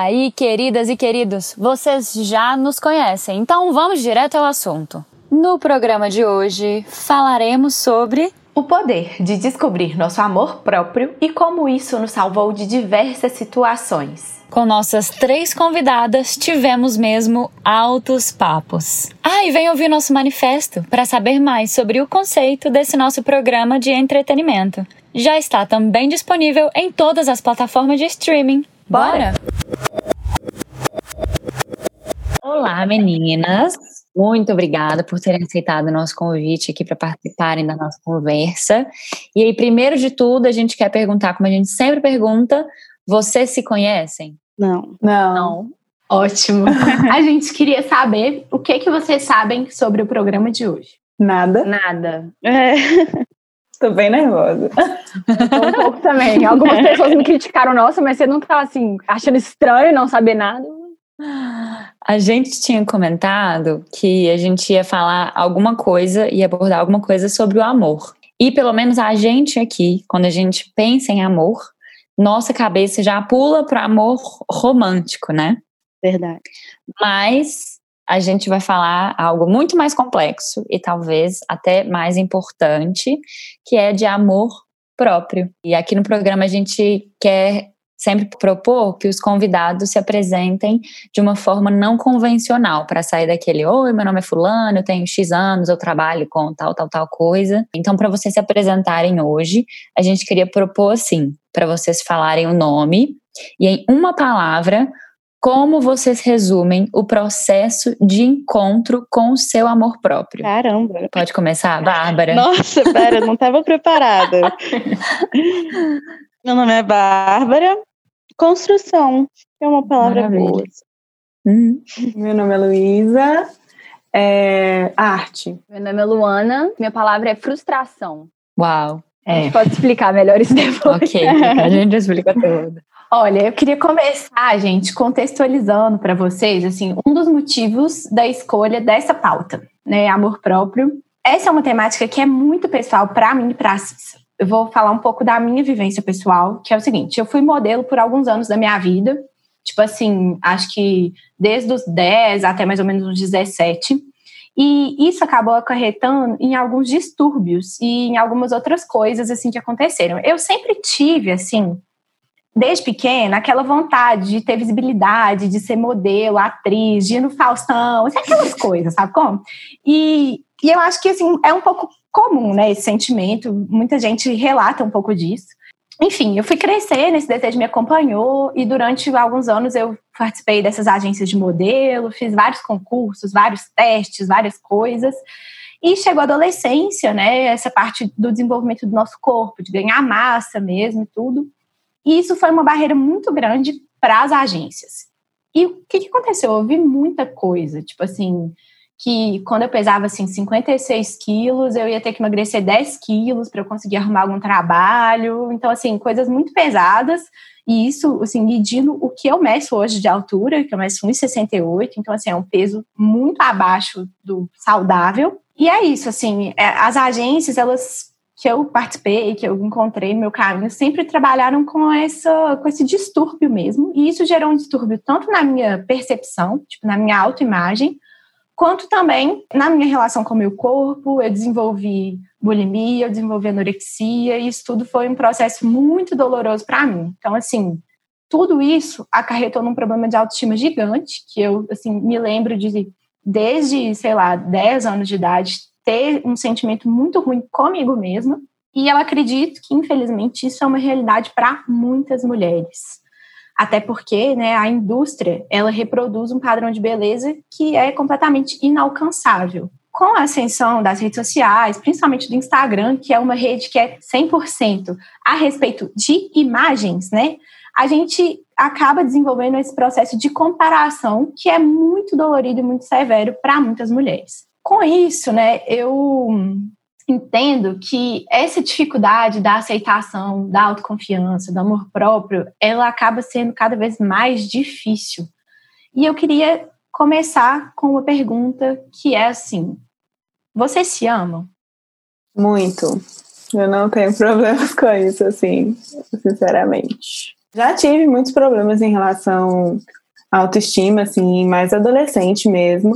aí, queridas e queridos, vocês já nos conhecem, então vamos direto ao assunto. No programa de hoje falaremos sobre o poder de descobrir nosso amor próprio e como isso nos salvou de diversas situações. Com nossas três convidadas, tivemos mesmo altos papos. Ah, e vem ouvir nosso manifesto para saber mais sobre o conceito desse nosso programa de entretenimento. Já está também disponível em todas as plataformas de streaming. Bora? Olá, meninas. Muito obrigada por terem aceitado o nosso convite aqui para participarem da nossa conversa. E aí, primeiro de tudo, a gente quer perguntar, como a gente sempre pergunta, vocês se conhecem? Não. Não. Não. Ótimo. a gente queria saber o que que vocês sabem sobre o programa de hoje. Nada. Nada. É. Tô bem nervosa. Tô um pouco também. Algumas pessoas me criticaram, nossa, mas você não tá assim, achando estranho não saber nada? A gente tinha comentado que a gente ia falar alguma coisa e abordar alguma coisa sobre o amor. E pelo menos a gente aqui, quando a gente pensa em amor, nossa cabeça já pula para amor romântico, né? Verdade. Mas a gente vai falar algo muito mais complexo e talvez até mais importante, que é de amor próprio. E aqui no programa a gente quer sempre propor que os convidados se apresentem de uma forma não convencional, para sair daquele, oi, meu nome é fulano, eu tenho X anos, eu trabalho com tal, tal, tal coisa. Então, para vocês se apresentarem hoje, a gente queria propor assim, para vocês falarem o nome e em uma palavra como vocês resumem o processo de encontro com o seu amor próprio? Caramba! Pode começar, Bárbara? Nossa, pera, não estava preparada. Meu nome é Bárbara. Construção é uma palavra Maravilha. boa. Uhum. Meu nome é Luísa. É, arte. Meu nome é Luana. Minha palavra é frustração. Uau! A É, gente pode explicar melhor isso depois. ok, a gente explica tudo. Olha, eu queria começar, gente, contextualizando para vocês, assim, um dos motivos da escolha dessa pauta, né, amor próprio. Essa é uma temática que é muito pessoal para mim e para Cissa. Eu vou falar um pouco da minha vivência pessoal, que é o seguinte: eu fui modelo por alguns anos da minha vida, tipo assim, acho que desde os 10 até mais ou menos os 17. E isso acabou acarretando em alguns distúrbios e em algumas outras coisas assim que aconteceram. Eu sempre tive assim, desde pequena, aquela vontade de ter visibilidade, de ser modelo, atriz, de ir no Faustão, assim, aquelas coisas, sabe como? E, e eu acho que assim, é um pouco comum, né, esse sentimento, muita gente relata um pouco disso. Enfim, eu fui crescer, nesse desejo me acompanhou, e durante alguns anos eu participei dessas agências de modelo, fiz vários concursos, vários testes, várias coisas. E chegou a adolescência, né? Essa parte do desenvolvimento do nosso corpo, de ganhar massa mesmo e tudo. E isso foi uma barreira muito grande para as agências. E o que, que aconteceu? Eu vi muita coisa, tipo assim, que quando eu pesava assim 56 quilos, eu ia ter que emagrecer 10 quilos para eu conseguir arrumar algum trabalho. Então, assim, coisas muito pesadas. E isso, assim, medindo o que eu meço hoje de altura, que eu meço 1,68, então, assim, é um peso muito abaixo do saudável. E é isso, assim, é, as agências, elas que eu participei, que eu encontrei no meu caminho, sempre trabalharam com, essa, com esse distúrbio mesmo. E isso gerou um distúrbio tanto na minha percepção, tipo, na minha autoimagem, quanto também na minha relação com o meu corpo. Eu desenvolvi bulimia, eu desenvolvi anorexia, e isso tudo foi um processo muito doloroso para mim. Então, assim, tudo isso acarretou num problema de autoestima gigante, que eu, assim, me lembro de, desde, sei lá, 10 anos de idade, ter um sentimento muito ruim comigo mesma. E eu acredito que, infelizmente, isso é uma realidade para muitas mulheres. Até porque né, a indústria ela reproduz um padrão de beleza que é completamente inalcançável. com a ascensão das redes sociais, principalmente do Instagram, que é uma rede que é 100% a respeito de imagens, né? A gente acaba desenvolvendo esse processo de comparação que é muito dolorido e muito severo para muitas mulheres. Com isso, né, eu entendo que essa dificuldade da aceitação, da autoconfiança, do amor próprio, ela acaba sendo cada vez mais difícil. E eu queria começar com uma pergunta que é assim: você se ama? Muito. Eu não tenho problemas com isso, assim, sinceramente. Já tive muitos problemas em relação à autoestima, assim, mais adolescente mesmo.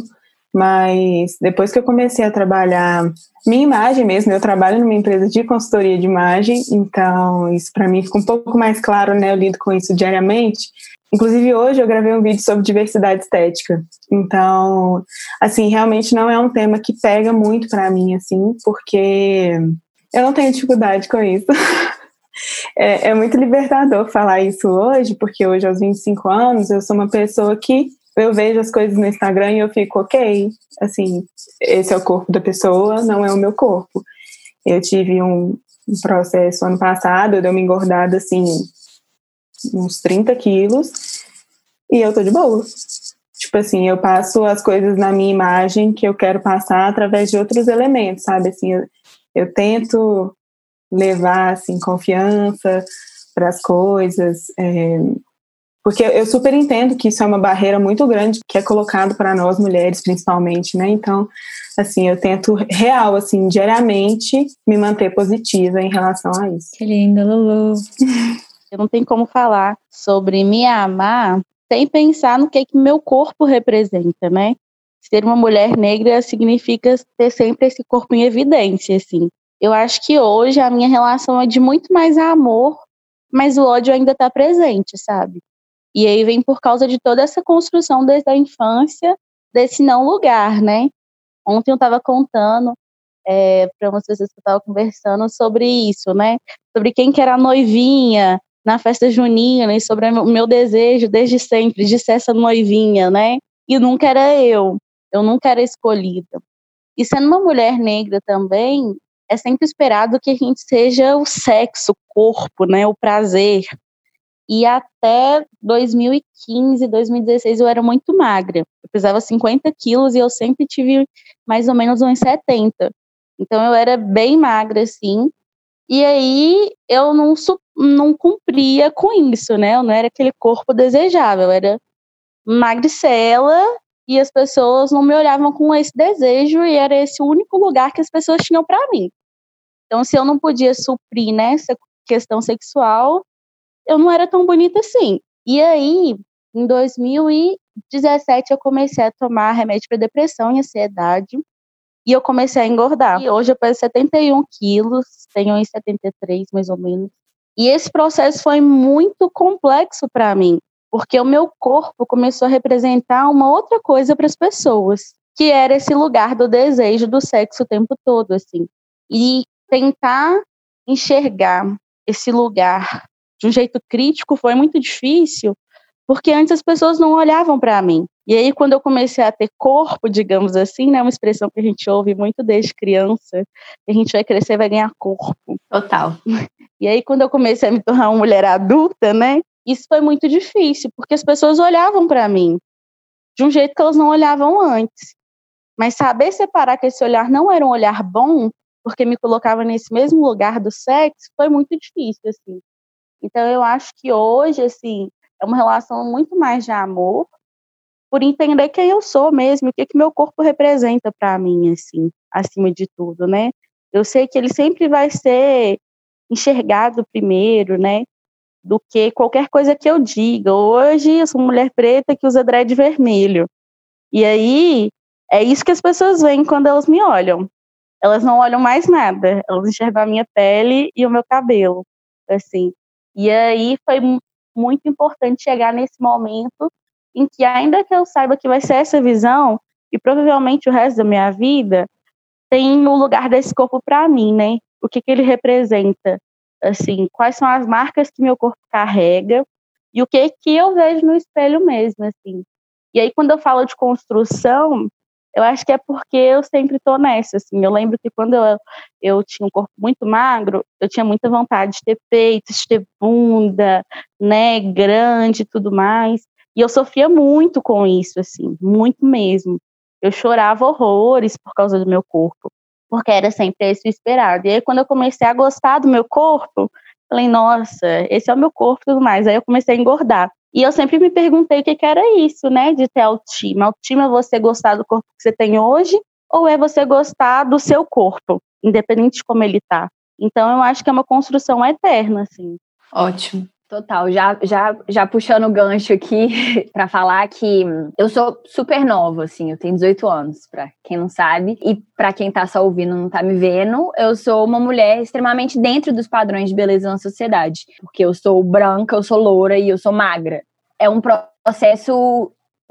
Mas depois que eu comecei a trabalhar minha imagem mesmo, eu trabalho numa empresa de consultoria de imagem, então isso para mim fica um pouco mais claro, né? Eu lido com isso diariamente. Inclusive hoje eu gravei um vídeo sobre diversidade estética. Então, assim, realmente não é um tema que pega muito para mim, assim, porque eu não tenho dificuldade com isso. é, é muito libertador falar isso hoje, porque hoje, aos 25 anos, eu sou uma pessoa que eu vejo as coisas no Instagram e eu fico, ok, assim, esse é o corpo da pessoa, não é o meu corpo. Eu tive um, processo ano passado, eu dei uma engordada, assim, uns 30 quilos, e eu tô de boa. Tipo assim, eu passo as coisas na minha imagem que eu quero passar através de outros elementos, sabe? Assim, eu, eu tento levar, assim, confiança para as coisas, é, porque eu super entendo que isso é uma barreira muito grande que é colocado para nós mulheres, principalmente, né? Então, assim, eu tento real, assim, diariamente me manter positiva em relação a isso. Que linda, Lulu. Eu não tenho como falar sobre me amar sem pensar no que que meu corpo representa, né? Ser uma mulher negra significa ter sempre esse corpo em evidência, assim. Eu acho que hoje a minha relação é de muito mais amor, mas o ódio ainda está presente, sabe? E aí vem por causa de toda essa construção desde a infância desse não lugar, né? Ontem eu estava contando é, para umas pessoas que eu estava conversando sobre isso, né? Sobre quem que era a noivinha na festa junina e sobre o meu desejo desde sempre de ser essa noivinha, né? E nunca era eu, eu nunca era escolhida. E sendo uma mulher negra também, é sempre esperado que a gente seja o sexo, o corpo, né? O prazer, e até 2015, 2016 eu era muito magra. Eu pesava 50 quilos e eu sempre tive mais ou menos uns 70. Então eu era bem magra, assim. E aí eu não, não cumpria com isso, né? Eu não era aquele corpo desejável. Eu era magricela e as pessoas não me olhavam com esse desejo e era esse o único lugar que as pessoas tinham para mim. Então, se eu não podia suprir nessa questão sexual, eu não era tão bonita assim. E aí, em 2017, eu comecei a tomar remédio para depressão e ansiedade. E eu comecei a engordar. E hoje eu peso 71 quilos, tenho uns 73 mais ou menos. E esse processo foi muito complexo para mim, porque o meu corpo começou a representar uma outra coisa para as pessoas, que era esse lugar do desejo do sexo o tempo todo, assim. E tentar enxergar esse lugar de um jeito crítico foi muito difícil, porque antes as pessoas não olhavam para mim. E aí, quando eu comecei a ter corpo, digamos assim, né, uma expressão que a gente ouve muito desde criança, que a gente vai crescer vai ganhar corpo. Total. E aí, quando eu comecei a me tornar uma mulher adulta, né, isso foi muito difícil, porque as pessoas olhavam para mim de um jeito que elas não olhavam antes. Mas saber separar que esse olhar não era um olhar bom, porque me colocava nesse mesmo lugar do sexo, foi muito difícil, assim. Então eu acho que hoje, assim, é uma relação muito mais de amor, por entender quem eu sou mesmo, o que que meu corpo representa para mim, assim, acima de tudo, né? Eu sei que ele sempre vai ser enxergado primeiro, né? Do que qualquer coisa que eu diga. Hoje eu sou uma mulher preta que usa dread vermelho. E aí é isso que as pessoas veem quando elas me olham. Elas não olham mais nada, elas enxergam a minha pele e o meu cabelo, assim. E aí foi muito importante chegar nesse momento em que, ainda que eu saiba que vai ser essa visão, e provavelmente o resto da minha vida, tem o lugar desse corpo para mim, né? O que, que ele representa? Assim, quais são as marcas que meu corpo carrega e o que que eu vejo no espelho mesmo, assim. E aí, quando eu falo de construção, Eu acho que é porque eu sempre tô nessa, assim. Eu lembro que quando eu, eu tinha um corpo muito magro, eu tinha muita vontade de ter peito, de ter bunda, né, grande e tudo mais. E eu sofria muito com isso, assim, muito mesmo. Eu chorava horrores por causa do meu corpo, porque era sempre esse o esperado. E aí, quando eu comecei a gostar do meu corpo, falei, nossa, esse é o meu corpo e tudo mais. Aí eu comecei a engordar. E eu sempre me perguntei o que, que era isso, né, de ter autoestima. Autoestima é você gostar do corpo que você tem hoje ou é você gostar do seu corpo, independente de como ele tá. Então eu acho que é uma construção eterna, assim. Ótimo. Total, já, já, já puxando o gancho aqui para falar que eu sou super nova, assim, eu tenho 18 anos, para quem não sabe, e para quem tá só ouvindo não tá me vendo, eu sou uma mulher extremamente dentro dos padrões de beleza na sociedade, porque eu sou branca, eu sou loura e eu sou magra. É um processo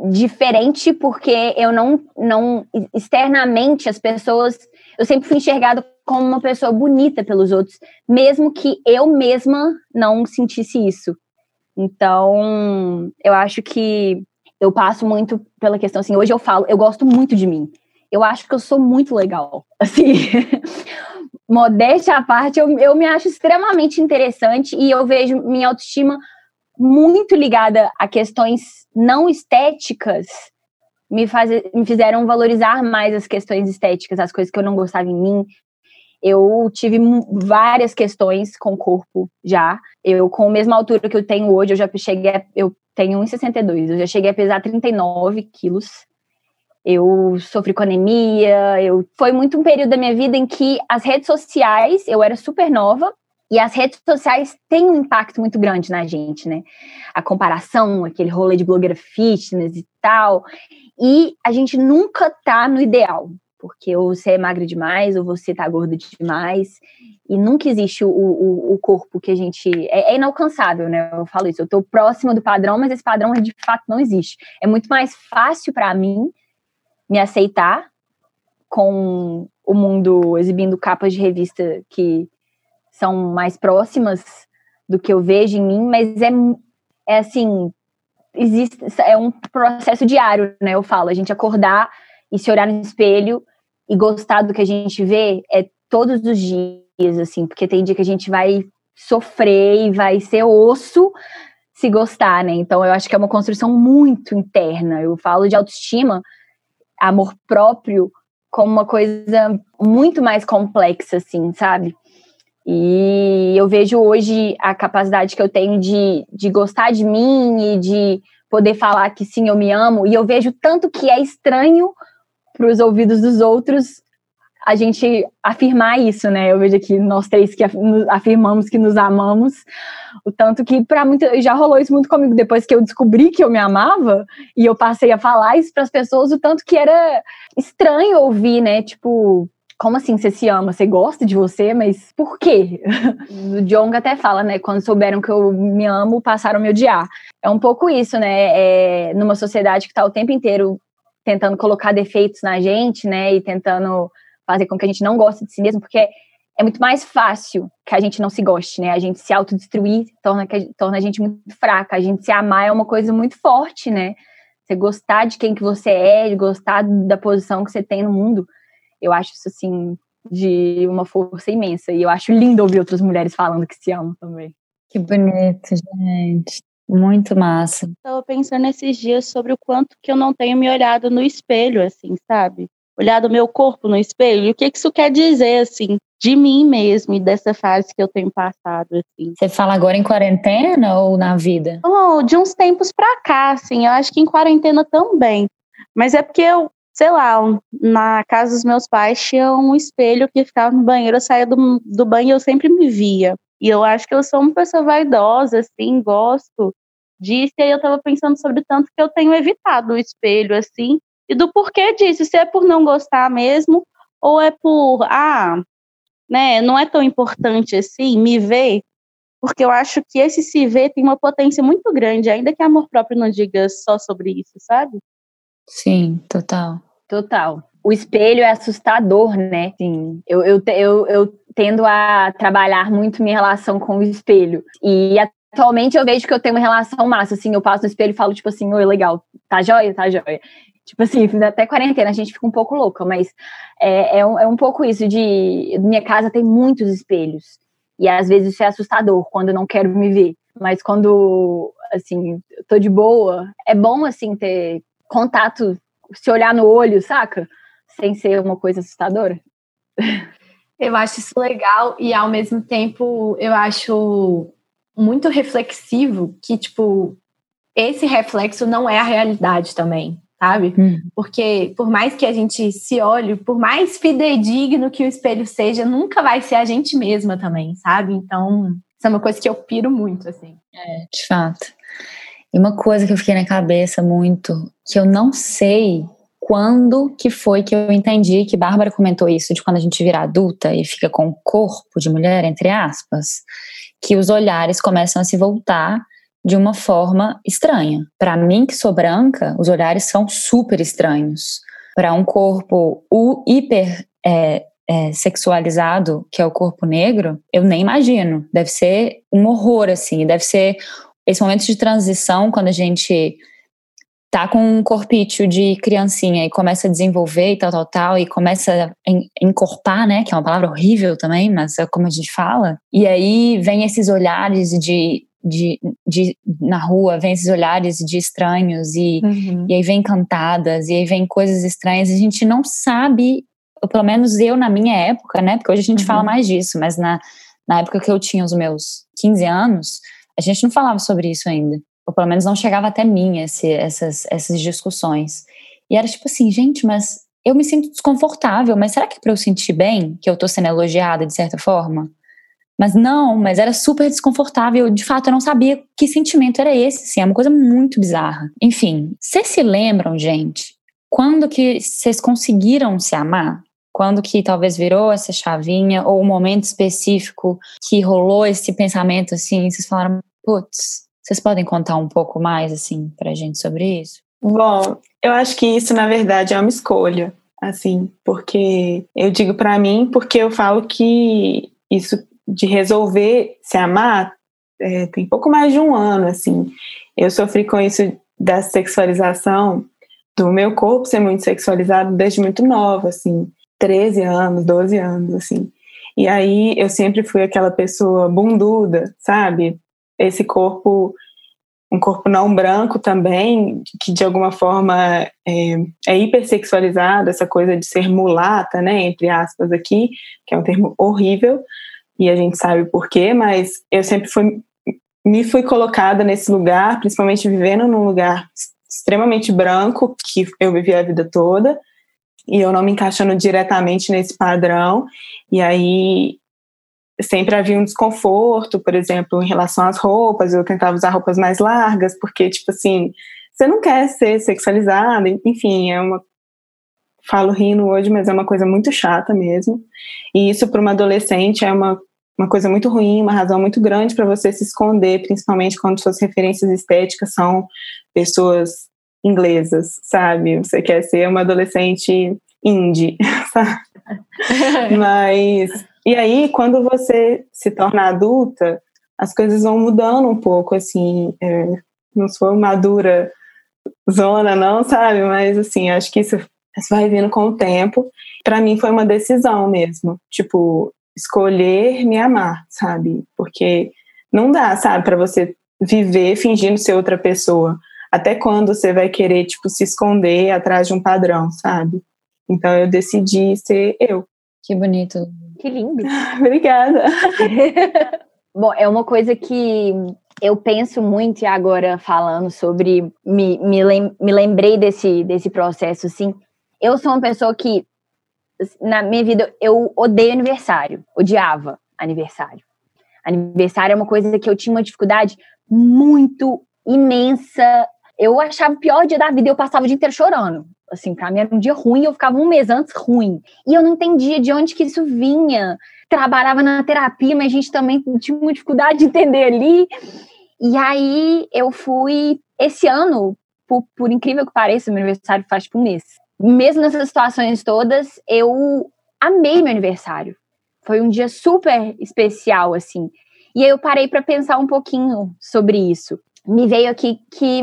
diferente porque eu não, não externamente as pessoas, eu sempre fui enxergada como uma pessoa bonita pelos outros, mesmo que eu mesma não sentisse isso. Então, eu acho que eu passo muito pela questão assim, hoje eu falo, eu gosto muito de mim. Eu acho que eu sou muito legal. Assim, modéstia à parte, eu, eu me acho extremamente interessante e eu vejo minha autoestima muito ligada a questões não estéticas me, faz, me fizeram valorizar mais as questões estéticas, as coisas que eu não gostava em mim, eu tive várias questões com o corpo já. Eu, com a mesma altura que eu tenho hoje, eu já cheguei a, eu tenho 1,62, eu já cheguei a pesar 39 quilos. Eu sofri com anemia, eu foi muito um período da minha vida em que as redes sociais, eu era super nova, e as redes sociais têm um impacto muito grande na gente, né? A comparação, aquele rolê de blogueira fitness e tal. E a gente nunca tá no ideal porque ou você é magra demais, ou você tá gorda demais, e nunca existe o, o, o corpo que a gente. É, é, inalcançável, né? Eu falo isso, eu tô próxima do padrão, mas esse padrão de fato não existe. É muito mais fácil para mim me aceitar com o mundo exibindo capas de revista que são mais próximas do que eu vejo em mim, mas é, é assim, existe, é um processo diário, né? Eu falo, a gente acordar e se olhar no espelho e gostar do que a gente vê é todos os dias, assim, porque tem dia que a gente vai sofrer e vai ser osso se gostar, né? Então eu acho que é uma construção muito interna. Eu falo de autoestima, amor próprio, como uma coisa muito mais complexa, assim, sabe? E eu vejo hoje a capacidade que eu tenho de, de gostar de mim e de poder falar que sim, eu me amo. E eu vejo tanto que é estranho para os ouvidos dos outros a gente afirmar isso, né? Eu vejo aqui nós três que afirmamos que nos amamos, o tanto que para muita já rolou isso muito comigo depois que eu descobri que eu me amava e eu passei a falar isso para as pessoas, o tanto que era estranho ouvir, né? Tipo, como assim você se ama? Você gosta de você, mas por quê? O Jong até fala, né? Quando souberam que eu me amo, passaram a me odiar. É um pouco isso, né? É, numa sociedade que está o tempo inteiro tentando colocar defeitos na gente, né? E tentando fazer com que a gente não goste de si mesmo, porque é muito mais fácil que a gente não se goste, né? A gente se autodestruir torna, torna a gente muito fraca. A gente se amar é uma coisa muito forte, né? Você gostar de quem que você é, gostar da posição que você tem no mundo. Eu acho isso, assim, de uma força imensa. E eu acho lindo ouvir outras mulheres falando que se amam também. Que bonito, gente. Muito massa. Estava pensando esses dias sobre o quanto que eu não tenho me olhado no espelho, assim, sabe? Olhado o meu corpo no espelho. E o que isso quer dizer, assim, de mim mesmo e dessa fase que eu tenho passado, assim. Você fala agora em quarentena ou na vida? Oh, de uns tempos pra cá, assim. Eu acho que em quarentena também. Mas é porque eu, sei lá, na casa dos meus pais tinha um espelho que ficava no banheiro, eu saía do, do banho e eu sempre me via. E eu acho que eu sou uma pessoa vaidosa, assim, gosto disso. E aí eu tava pensando sobre tanto que eu tenho evitado o espelho, assim, e do porquê disso. Se é por não gostar mesmo, ou é por, ah, né, não é tão importante assim me ver, porque eu acho que esse se ver tem uma potência muito grande, ainda que amor próprio não diga só sobre isso, sabe? Sim, total. Total. O espelho é assustador, né? Sim. Eu, eu, eu, eu tendo a trabalhar muito minha relação com o espelho. E atualmente eu vejo que eu tenho uma relação massa, assim, eu passo no espelho e falo, tipo assim, oi, legal, tá joia, tá joia. Tipo assim, até quarentena a gente fica um pouco louca, mas é, é, um, é um pouco isso de. Minha casa tem muitos espelhos. E às vezes isso é assustador quando eu não quero me ver. Mas quando, assim, eu tô de boa, é bom, assim, ter contato, se olhar no olho, saca? Sem ser uma coisa assustadora. Eu acho isso legal e ao mesmo tempo eu acho muito reflexivo que, tipo, esse reflexo não é a realidade também, sabe? Hum. Porque por mais que a gente se olhe, por mais fidedigno que o espelho seja, nunca vai ser a gente mesma também, sabe? Então, isso é uma coisa que eu piro muito, assim. É, de fato. E uma coisa que eu fiquei na cabeça muito, que eu não sei quando que foi que eu entendi que Bárbara comentou isso de quando a gente vira adulta e fica com o corpo de mulher, entre aspas, que os olhares começam a se voltar de uma forma estranha. Para mim, que sou branca, os olhares são super estranhos. Para um corpo hiper é, é, sexualizado, que é o corpo negro, eu nem imagino. Deve ser um horror, assim. Deve ser esse momento de transição, quando a gente tá com um corpício de criancinha e começa a desenvolver e tal, tal, tal, e começa a encorpar, né, que é uma palavra horrível também, mas é como a gente fala, e aí vem esses olhares de, de, de na rua, vem esses olhares de estranhos, e, uhum. e aí vem cantadas, e aí vem coisas estranhas, a gente não sabe, ou pelo menos eu na minha época, né, porque hoje a gente uhum. fala mais disso, mas na, na época que eu tinha os meus 15 anos, a gente não falava sobre isso ainda ou pelo menos não chegava até mim esse, essas, essas discussões. E era tipo assim, gente, mas eu me sinto desconfortável, mas será que é pra eu sentir bem que eu tô sendo elogiada de certa forma? Mas não, mas era super desconfortável. De fato, eu não sabia que sentimento era esse. Assim, é uma coisa muito bizarra. Enfim, vocês se lembram, gente, quando que vocês conseguiram se amar? Quando que talvez virou essa chavinha, ou um momento específico que rolou esse pensamento assim, vocês falaram, putz, vocês podem contar um pouco mais, assim, pra gente sobre isso? Bom, eu acho que isso, na verdade, é uma escolha, assim, porque eu digo para mim, porque eu falo que isso de resolver se amar é, tem pouco mais de um ano, assim. Eu sofri com isso da sexualização do meu corpo ser muito sexualizado desde muito nova, assim, 13 anos, 12 anos, assim. E aí eu sempre fui aquela pessoa bunduda, sabe? Esse corpo, um corpo não branco também, que de alguma forma é, é hipersexualizado, essa coisa de ser mulata, né, entre aspas aqui, que é um termo horrível, e a gente sabe por quê, mas eu sempre fui, me fui colocada nesse lugar, principalmente vivendo num lugar extremamente branco, que eu vivi a vida toda, e eu não me encaixando diretamente nesse padrão, e aí sempre havia um desconforto, por exemplo, em relação às roupas, eu tentava usar roupas mais largas, porque, tipo assim, você não quer ser sexualizada, enfim, é uma. Falo rindo hoje, mas é uma coisa muito chata mesmo. E isso, para uma adolescente, é uma, uma coisa muito ruim, uma razão muito grande para você se esconder, principalmente quando suas referências estéticas são pessoas inglesas, sabe? Você quer ser uma adolescente indie, sabe? mas e aí, quando você se torna adulta, as coisas vão mudando um pouco, assim, é, não sou madura zona, não, sabe? Mas, assim, acho que isso, isso vai vindo com o tempo. Para mim foi uma decisão mesmo, tipo, escolher me amar, sabe? Porque não dá, sabe, para você viver fingindo ser outra pessoa. Até quando você vai querer, tipo, se esconder atrás de um padrão, sabe? Então eu decidi ser eu. Que bonito. Que lindo. Obrigada. Bom, é uma coisa que eu penso muito e agora falando sobre me, me, lem, me lembrei desse, desse processo assim. Eu sou uma pessoa que na minha vida eu odeio aniversário, odiava aniversário. Aniversário é uma coisa que eu tinha uma dificuldade muito imensa. Eu achava o pior dia da vida, eu passava o dia inteiro chorando. Assim, pra mim era um dia ruim, eu ficava um mês antes ruim. E eu não entendia de onde que isso vinha. Trabalhava na terapia, mas a gente também tinha uma dificuldade de entender ali. E aí eu fui, esse ano, por, por incrível que pareça, meu aniversário faz tipo um mês. Mesmo nessas situações todas, eu amei meu aniversário. Foi um dia super especial, assim. E aí eu parei para pensar um pouquinho sobre isso. Me veio aqui que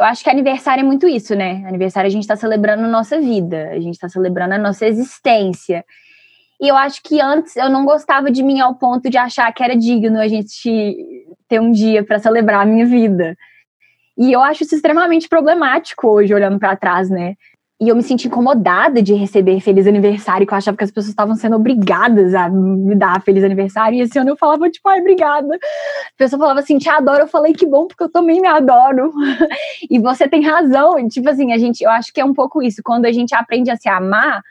eu acho que aniversário é muito isso, né? Aniversário a gente está celebrando a nossa vida, a gente está celebrando a nossa existência. E eu acho que antes eu não gostava de mim ao ponto de achar que era digno a gente ter um dia para celebrar a minha vida. E eu acho isso extremamente problemático hoje, olhando para trás, né? E eu me senti incomodada de receber feliz aniversário, que eu achava que as pessoas estavam sendo obrigadas a me dar feliz aniversário. E esse ano eu falava, tipo, ai, obrigada. A pessoa falava assim, te adoro. Eu falei, que bom, porque eu também me adoro. e você tem razão. E, tipo assim, a gente, eu acho que é um pouco isso. Quando a gente aprende a se amar,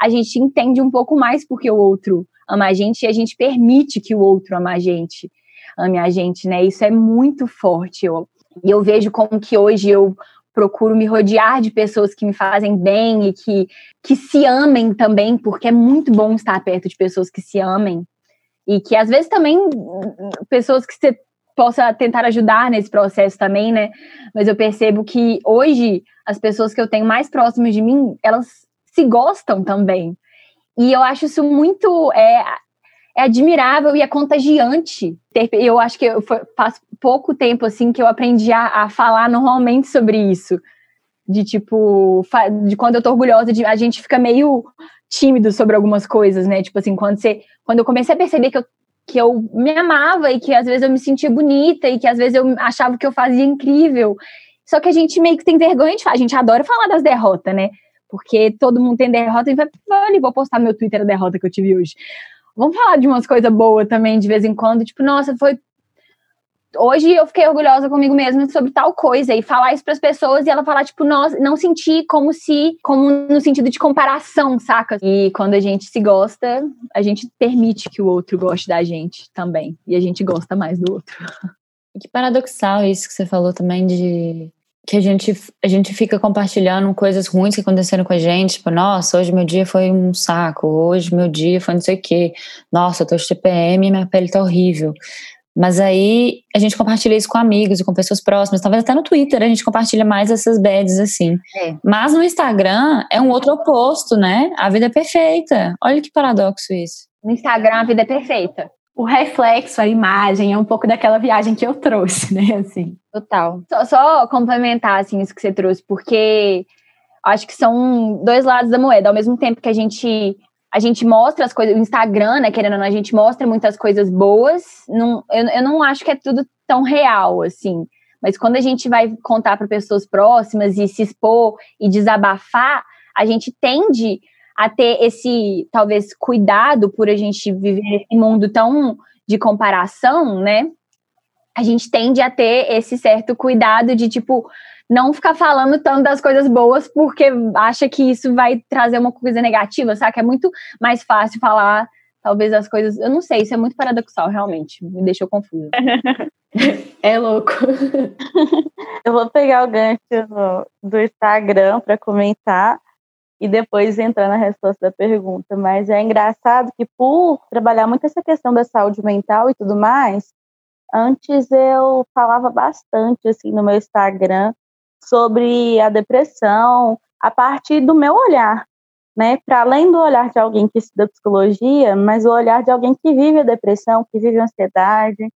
a gente entende um pouco mais porque o outro ama a gente e a gente permite que o outro ama a gente, ame a gente, né? Isso é muito forte. Eu, e eu vejo como que hoje eu procuro me rodear de pessoas que me fazem bem e que, que se amem também, porque é muito bom estar perto de pessoas que se amem. E que às vezes também pessoas que você possa tentar ajudar nesse processo também, né? Mas eu percebo que hoje as pessoas que eu tenho mais próximas de mim, elas se gostam também. E eu acho isso muito é, é admirável e é contagiante. Eu acho que eu faz pouco tempo assim que eu aprendi a, a, falar normalmente sobre isso. De tipo, de quando eu tô orgulhosa, de, a gente fica meio tímido sobre algumas coisas, né? Tipo assim, quando você. Quando eu comecei a perceber que eu, que eu me amava e que às vezes eu me sentia bonita e que às vezes eu achava que eu fazia incrível. Só que a gente meio que tem vergonha de falar, a gente adora falar das derrotas, né? Porque todo mundo tem derrota e vai, vou postar meu Twitter a derrota que eu tive hoje. Vamos falar de umas coisas boas também de vez em quando. Tipo, nossa, foi. Hoje eu fiquei orgulhosa comigo mesma sobre tal coisa e falar isso para as pessoas e ela falar, tipo, nossa, não sentir como se, como no sentido de comparação, saca? E quando a gente se gosta, a gente permite que o outro goste da gente também. E a gente gosta mais do outro. Que paradoxal isso que você falou também de que a gente, a gente fica compartilhando coisas ruins que aconteceram com a gente, tipo, nossa, hoje meu dia foi um saco, hoje meu dia foi não sei o quê, nossa, eu tô de TPM e minha pele tá horrível. Mas aí a gente compartilha isso com amigos e com pessoas próximas, talvez até no Twitter a gente compartilha mais essas bads assim. É. Mas no Instagram é um outro oposto, né? A vida é perfeita. Olha que paradoxo isso. No Instagram a vida é perfeita o reflexo, a imagem, é um pouco daquela viagem que eu trouxe, né? Assim. Total. Só, só complementar assim, isso que você trouxe, porque acho que são dois lados da moeda. Ao mesmo tempo que a gente a gente mostra as coisas, o Instagram, né, querendo ou não, a gente mostra muitas coisas boas. Não, eu, eu não acho que é tudo tão real, assim. Mas quando a gente vai contar para pessoas próximas e se expor e desabafar, a gente tende a ter esse, talvez, cuidado por a gente viver nesse mundo tão de comparação, né? A gente tende a ter esse certo cuidado de, tipo, não ficar falando tanto das coisas boas porque acha que isso vai trazer uma coisa negativa, sabe? Que é muito mais fácil falar, talvez, as coisas. Eu não sei, isso é muito paradoxal, realmente. Me deixou confusa. é louco. Eu vou pegar o gancho do Instagram para comentar e depois entrar na resposta da pergunta. Mas é engraçado que, por trabalhar muito essa questão da saúde mental e tudo mais, antes eu falava bastante assim no meu Instagram sobre a depressão a partir do meu olhar, né? Para além do olhar de alguém que estuda psicologia, mas o olhar de alguém que vive a depressão, que vive a ansiedade.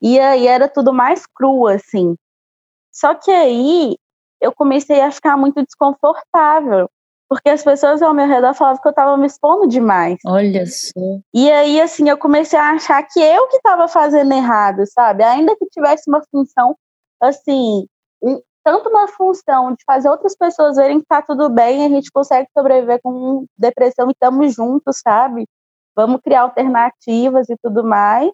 E aí era tudo mais cru, assim. Só que aí eu comecei a ficar muito desconfortável, porque as pessoas ao meu redor falavam que eu estava me expondo demais. Olha só. E aí, assim, eu comecei a achar que eu que estava fazendo errado, sabe? Ainda que tivesse uma função, assim, tanto uma função de fazer outras pessoas verem que tá tudo bem, a gente consegue sobreviver com depressão e estamos juntos, sabe? Vamos criar alternativas e tudo mais.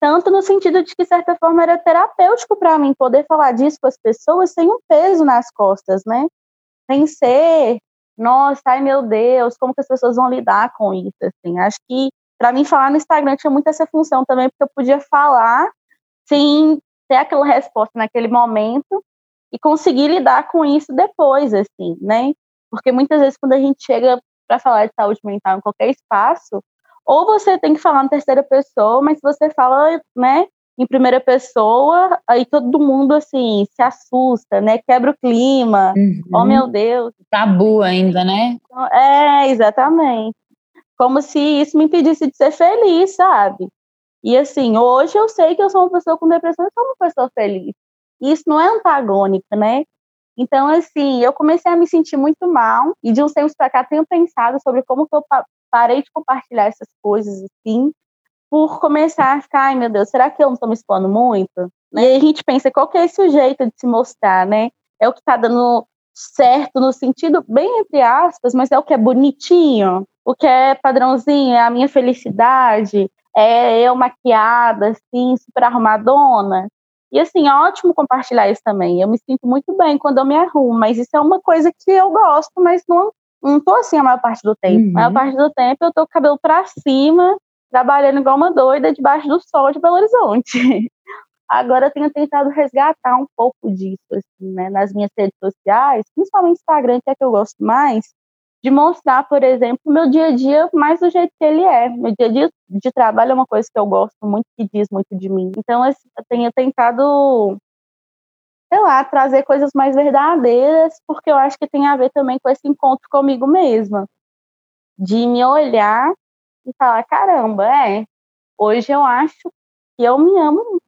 Tanto no sentido de que, de certa forma, era terapêutico para mim poder falar disso com as pessoas sem um peso nas costas, né? Sem ser nossa, ai meu Deus, como que as pessoas vão lidar com isso, assim. Acho que para mim falar no Instagram tinha muito essa função também, porque eu podia falar sem ter aquela resposta naquele momento e conseguir lidar com isso depois, assim, né? Porque muitas vezes quando a gente chega para falar de saúde mental em qualquer espaço, ou você tem que falar na terceira pessoa, mas se você fala, né, em primeira pessoa, aí todo mundo assim se assusta, né? Quebra o clima. Uhum. Oh meu Deus. Tabu ainda, né? É, exatamente. Como se isso me impedisse de ser feliz, sabe? E assim, hoje eu sei que eu sou uma pessoa com depressão e sou uma pessoa feliz. E isso não é antagônico, né? Então, assim, eu comecei a me sentir muito mal e de uns tempos para cá tenho pensado sobre como que eu parei de compartilhar essas coisas, assim, por começar a ficar, ai meu Deus, será que eu não estou me expondo muito? E aí a gente pensa, qual que é esse jeito de se mostrar, né? É o que está dando certo no sentido, bem entre aspas, mas é o que é bonitinho, o que é padrãozinho, é a minha felicidade, é eu maquiada, assim, super arrumadona. E assim, é ótimo compartilhar isso também. Eu me sinto muito bem quando eu me arrumo, mas isso é uma coisa que eu gosto, mas não, não tô assim a maior parte do tempo. Uhum. A maior uhum. parte do tempo eu tô com o cabelo para cima, trabalhando igual uma doida debaixo do sol de Belo Horizonte. Agora eu tenho tentado resgatar um pouco disso, assim, né, nas minhas redes sociais, principalmente Instagram, que é que eu gosto mais, de mostrar, por exemplo, meu dia a dia mais do jeito que ele é. Meu dia a dia de trabalho é uma coisa que eu gosto muito, que diz muito de mim. Então, assim, eu tenho tentado, sei lá, trazer coisas mais verdadeiras, porque eu acho que tem a ver também com esse encontro comigo mesma. De me olhar e falar: caramba, é, hoje eu acho que eu me amo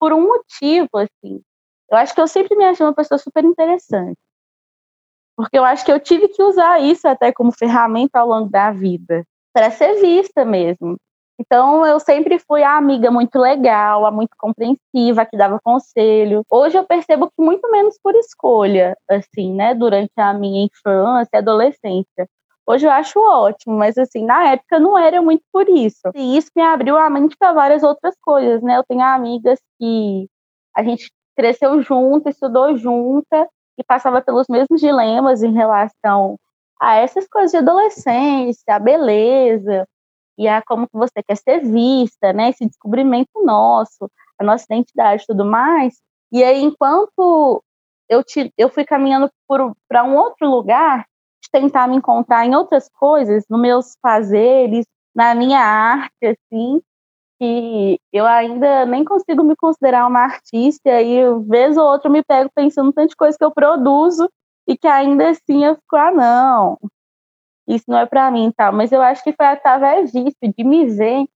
por um motivo, assim. Eu acho que eu sempre me achei uma pessoa super interessante. Porque eu acho que eu tive que usar isso até como ferramenta ao longo da vida, para ser vista mesmo. Então, eu sempre fui a amiga muito legal, a muito compreensiva, que dava conselho. Hoje eu percebo que muito menos por escolha, assim, né, durante a minha infância e adolescência. Hoje eu acho ótimo, mas assim, na época não era muito por isso. E isso me abriu a mente para várias outras coisas, né? Eu tenho amigas que a gente cresceu junto, estudou junta, que passava pelos mesmos dilemas em relação a essas coisas de adolescência, a beleza e a como que você quer ser vista, né? Esse descobrimento nosso, a nossa identidade e tudo mais. E aí, enquanto eu, te, eu fui caminhando para um outro lugar, de tentar me encontrar em outras coisas, nos meus fazeres, na minha arte, assim, que eu ainda nem consigo me considerar uma artista, e vez ou outra eu me pego pensando tanta coisa que eu produzo e que ainda assim eu fico, ah, não, isso não é para mim, tal. Mas eu acho que foi através disso, de me ver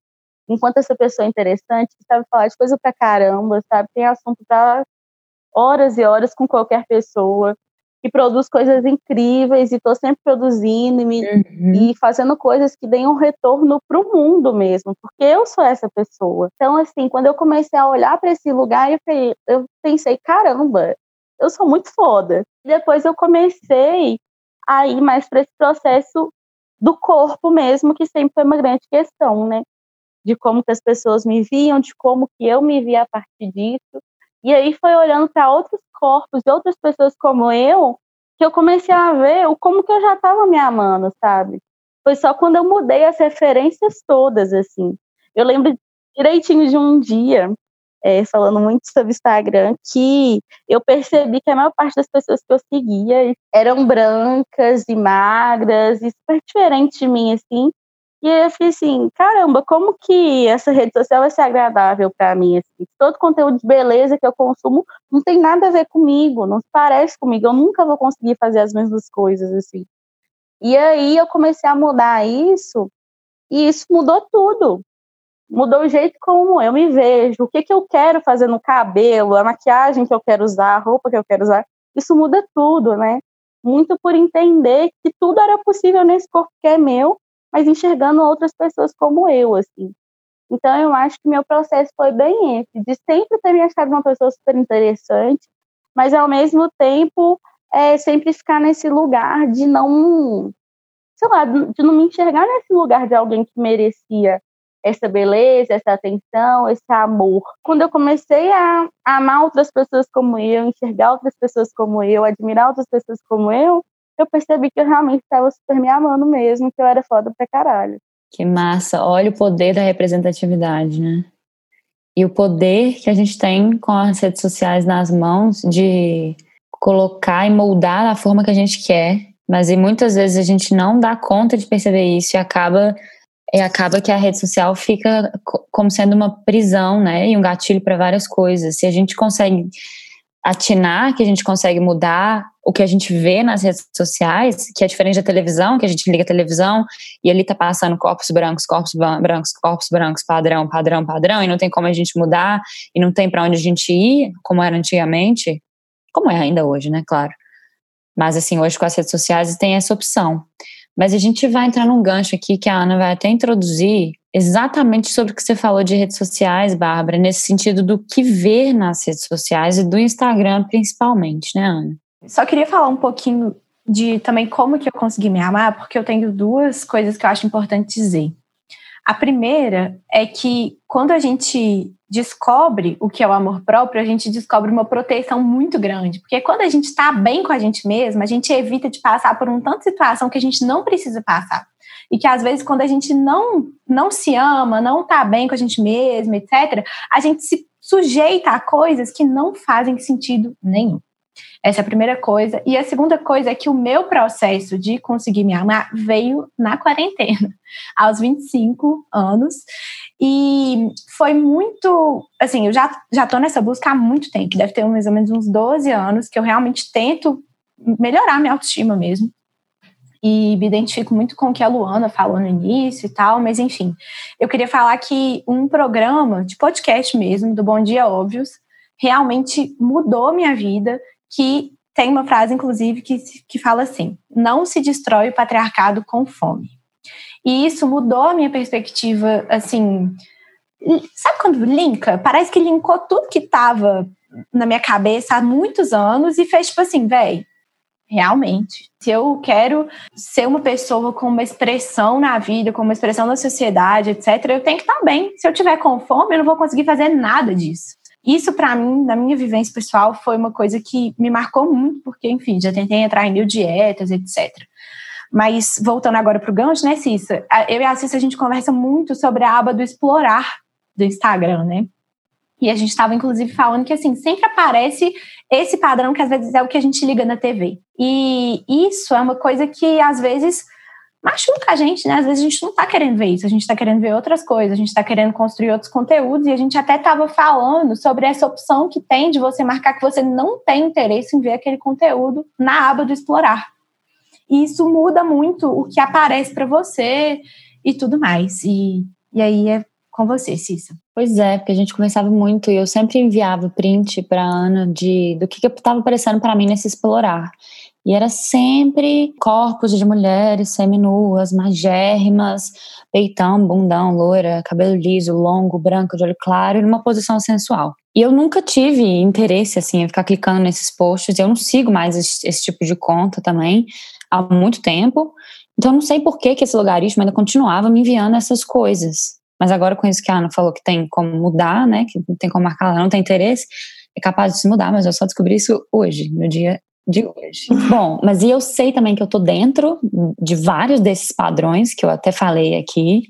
enquanto essa pessoa é interessante, que sabe falar de coisa pra caramba, sabe? Tem assunto para horas e horas com qualquer pessoa que produz coisas incríveis e estou sempre produzindo e, me, uhum. e, fazendo coisas que deem um retorno para o mundo mesmo, porque eu sou essa pessoa. Então, assim, quando eu comecei a olhar para esse lugar, eu, eu pensei, caramba, eu sou muito foda. E depois eu comecei a ir mais para esse processo do corpo mesmo, que sempre foi uma grande questão, né? De como que as pessoas me viam, de como que eu me via a partir disso. E aí foi olhando para outros corpos de outras pessoas como eu que eu comecei a ver o como que eu já estava me amando, sabe? Foi só quando eu mudei as referências todas, assim. Eu lembro direitinho de um dia, é, falando muito sobre Instagram, que eu percebi que a maior parte das pessoas que eu seguia eram brancas e magras e super diferentes de mim, assim. E eu fiquei assim, caramba, como que essa rede social vai ser agradável para mim? Assim? Todo conteúdo de beleza que eu consumo não tem nada a ver comigo, não parece comigo, eu nunca vou conseguir fazer as mesmas coisas assim. E aí eu comecei a mudar isso, e isso mudou tudo. Mudou o jeito como eu me vejo, o que, que eu quero fazer no cabelo, a maquiagem que eu quero usar, a roupa que eu quero usar. Isso muda tudo, né? Muito por entender que tudo era possível nesse corpo que é meu mas enxergando outras pessoas como eu, assim. Então, eu acho que meu processo foi bem esse, de sempre ter me achado uma pessoa super interessante, mas ao mesmo tempo é, sempre ficar nesse lugar de não, sei lá, de não me enxergar nesse lugar de alguém que merecia essa beleza, essa atenção, esse amor. Quando eu comecei a amar outras pessoas como eu, enxergar outras pessoas como eu, admirar outras pessoas como eu, eu percebi que eu realmente estava super me amando mesmo, que eu era foda pra caralho. Que massa. Olha o poder da representatividade, né? E o poder que a gente tem com as redes sociais nas mãos de colocar e moldar a forma que a gente quer, mas e muitas vezes a gente não dá conta de perceber isso e acaba e acaba que a rede social fica como sendo uma prisão, né, e um gatilho para várias coisas. Se a gente consegue atinar que a gente consegue mudar o que a gente vê nas redes sociais, que é diferente da televisão, que a gente liga a televisão e ali tá passando corpos brancos, corpos brancos, corpos brancos, padrão, padrão, padrão, e não tem como a gente mudar, e não tem para onde a gente ir, como era antigamente, como é ainda hoje, né, claro. Mas assim, hoje com as redes sociais tem essa opção. Mas a gente vai entrar num gancho aqui que a Ana vai até introduzir exatamente sobre o que você falou de redes sociais, Bárbara, nesse sentido do que ver nas redes sociais e do Instagram principalmente, né, Ana? Só queria falar um pouquinho de também como que eu consegui me amar, porque eu tenho duas coisas que eu acho importante dizer. A primeira é que quando a gente descobre o que é o amor próprio, a gente descobre uma proteção muito grande. Porque quando a gente está bem com a gente mesma, a gente evita de passar por um tanto de situação que a gente não precisa passar. E que às vezes, quando a gente não, não se ama, não está bem com a gente mesma, etc., a gente se sujeita a coisas que não fazem sentido nenhum. Essa é a primeira coisa. E a segunda coisa é que o meu processo de conseguir me amar veio na quarentena, aos 25 anos. E foi muito. Assim, eu já, já tô nessa busca há muito tempo, deve ter mais ou menos uns 12 anos, que eu realmente tento melhorar minha autoestima mesmo. E me identifico muito com o que a Luana falou no início e tal, mas enfim. Eu queria falar que um programa de podcast mesmo, do Bom Dia Óbvios, realmente mudou minha vida que tem uma frase, inclusive, que, que fala assim: não se destrói o patriarcado com fome. E isso mudou a minha perspectiva, assim. Sabe quando linka? Parece que linkou tudo que estava na minha cabeça há muitos anos e fez tipo assim, velho, realmente. Se eu quero ser uma pessoa com uma expressão na vida, com uma expressão na sociedade, etc., eu tenho que estar bem. Se eu tiver com fome, eu não vou conseguir fazer nada disso. Isso, para mim, na minha vivência pessoal, foi uma coisa que me marcou muito, porque, enfim, já tentei entrar em mil dietas, etc. Mas, voltando agora para o gancho, né, Cissa? Eu e a Cissa, a gente conversa muito sobre a aba do explorar do Instagram, né? E a gente estava, inclusive, falando que, assim, sempre aparece esse padrão que, às vezes, é o que a gente liga na TV. E isso é uma coisa que, às vezes, machuca a gente, né? Às vezes a gente não tá querendo ver isso, a gente tá querendo ver outras coisas, a gente tá querendo construir outros conteúdos e a gente até tava falando sobre essa opção que tem de você marcar que você não tem interesse em ver aquele conteúdo na aba do explorar. E isso muda muito o que aparece para você e tudo mais. E, e aí é com você, Cissa. Pois é, porque a gente conversava muito e eu sempre enviava print para Ana de do que que estava aparecendo para mim nesse explorar. E era sempre corpos de mulheres seminuas, magérrimas, peitão, bundão, loira, cabelo liso, longo, branco, de olho claro, numa posição sensual. E eu nunca tive interesse, assim, em ficar clicando nesses posts. Eu não sigo mais esse, esse tipo de conta também há muito tempo. Então, eu não sei por que, que esse logaritmo ainda continuava me enviando essas coisas. Mas agora, com isso que a Ana falou que tem como mudar, né, que não tem como marcar, ela não tem interesse, é capaz de se mudar, mas eu só descobri isso hoje, no dia de hoje. Bom, mas e eu sei também que eu tô dentro de vários desses padrões que eu até falei aqui,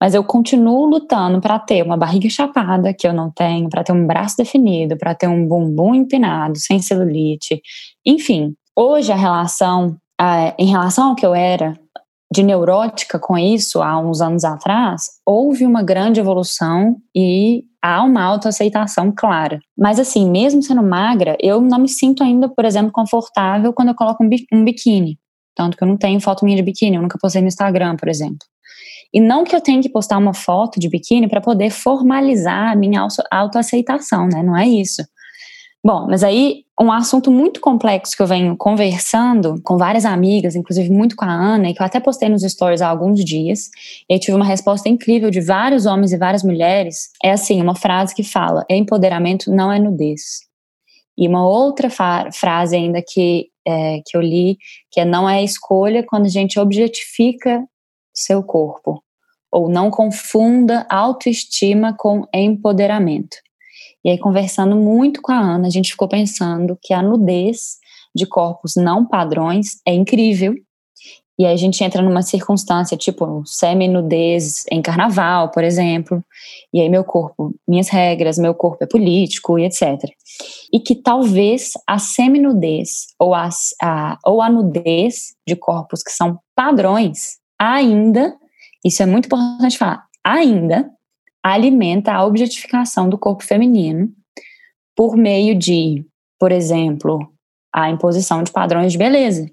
mas eu continuo lutando para ter uma barriga chapada que eu não tenho, para ter um braço definido, para ter um bumbum empinado, sem celulite. Enfim, hoje a relação, em relação ao que eu era de neurótica com isso há uns anos atrás, houve uma grande evolução e há uma autoaceitação clara. Mas assim, mesmo sendo magra, eu não me sinto ainda, por exemplo, confortável quando eu coloco um biquíni. Tanto que eu não tenho foto minha de biquíni, eu nunca postei no Instagram, por exemplo. E não que eu tenha que postar uma foto de biquíni para poder formalizar a minha autoaceitação, né? Não é isso. Bom, mas aí um assunto muito complexo que eu venho conversando com várias amigas, inclusive muito com a Ana, e que eu até postei nos stories há alguns dias, e eu tive uma resposta incrível de vários homens e várias mulheres, é assim, uma frase que fala, empoderamento não é nudez. E uma outra frase ainda que, é, que eu li, que é não é escolha quando a gente objetifica seu corpo. Ou não confunda autoestima com empoderamento. E aí, conversando muito com a Ana, a gente ficou pensando que a nudez de corpos não padrões é incrível. E aí a gente entra numa circunstância tipo semi-nudez em carnaval, por exemplo. E aí meu corpo, minhas regras, meu corpo é político e etc. E que talvez a semi-nudez ou, a, ou a nudez de corpos que são padrões ainda, isso é muito importante falar, ainda alimenta a objetificação do corpo feminino por meio de por exemplo, a imposição de padrões de beleza.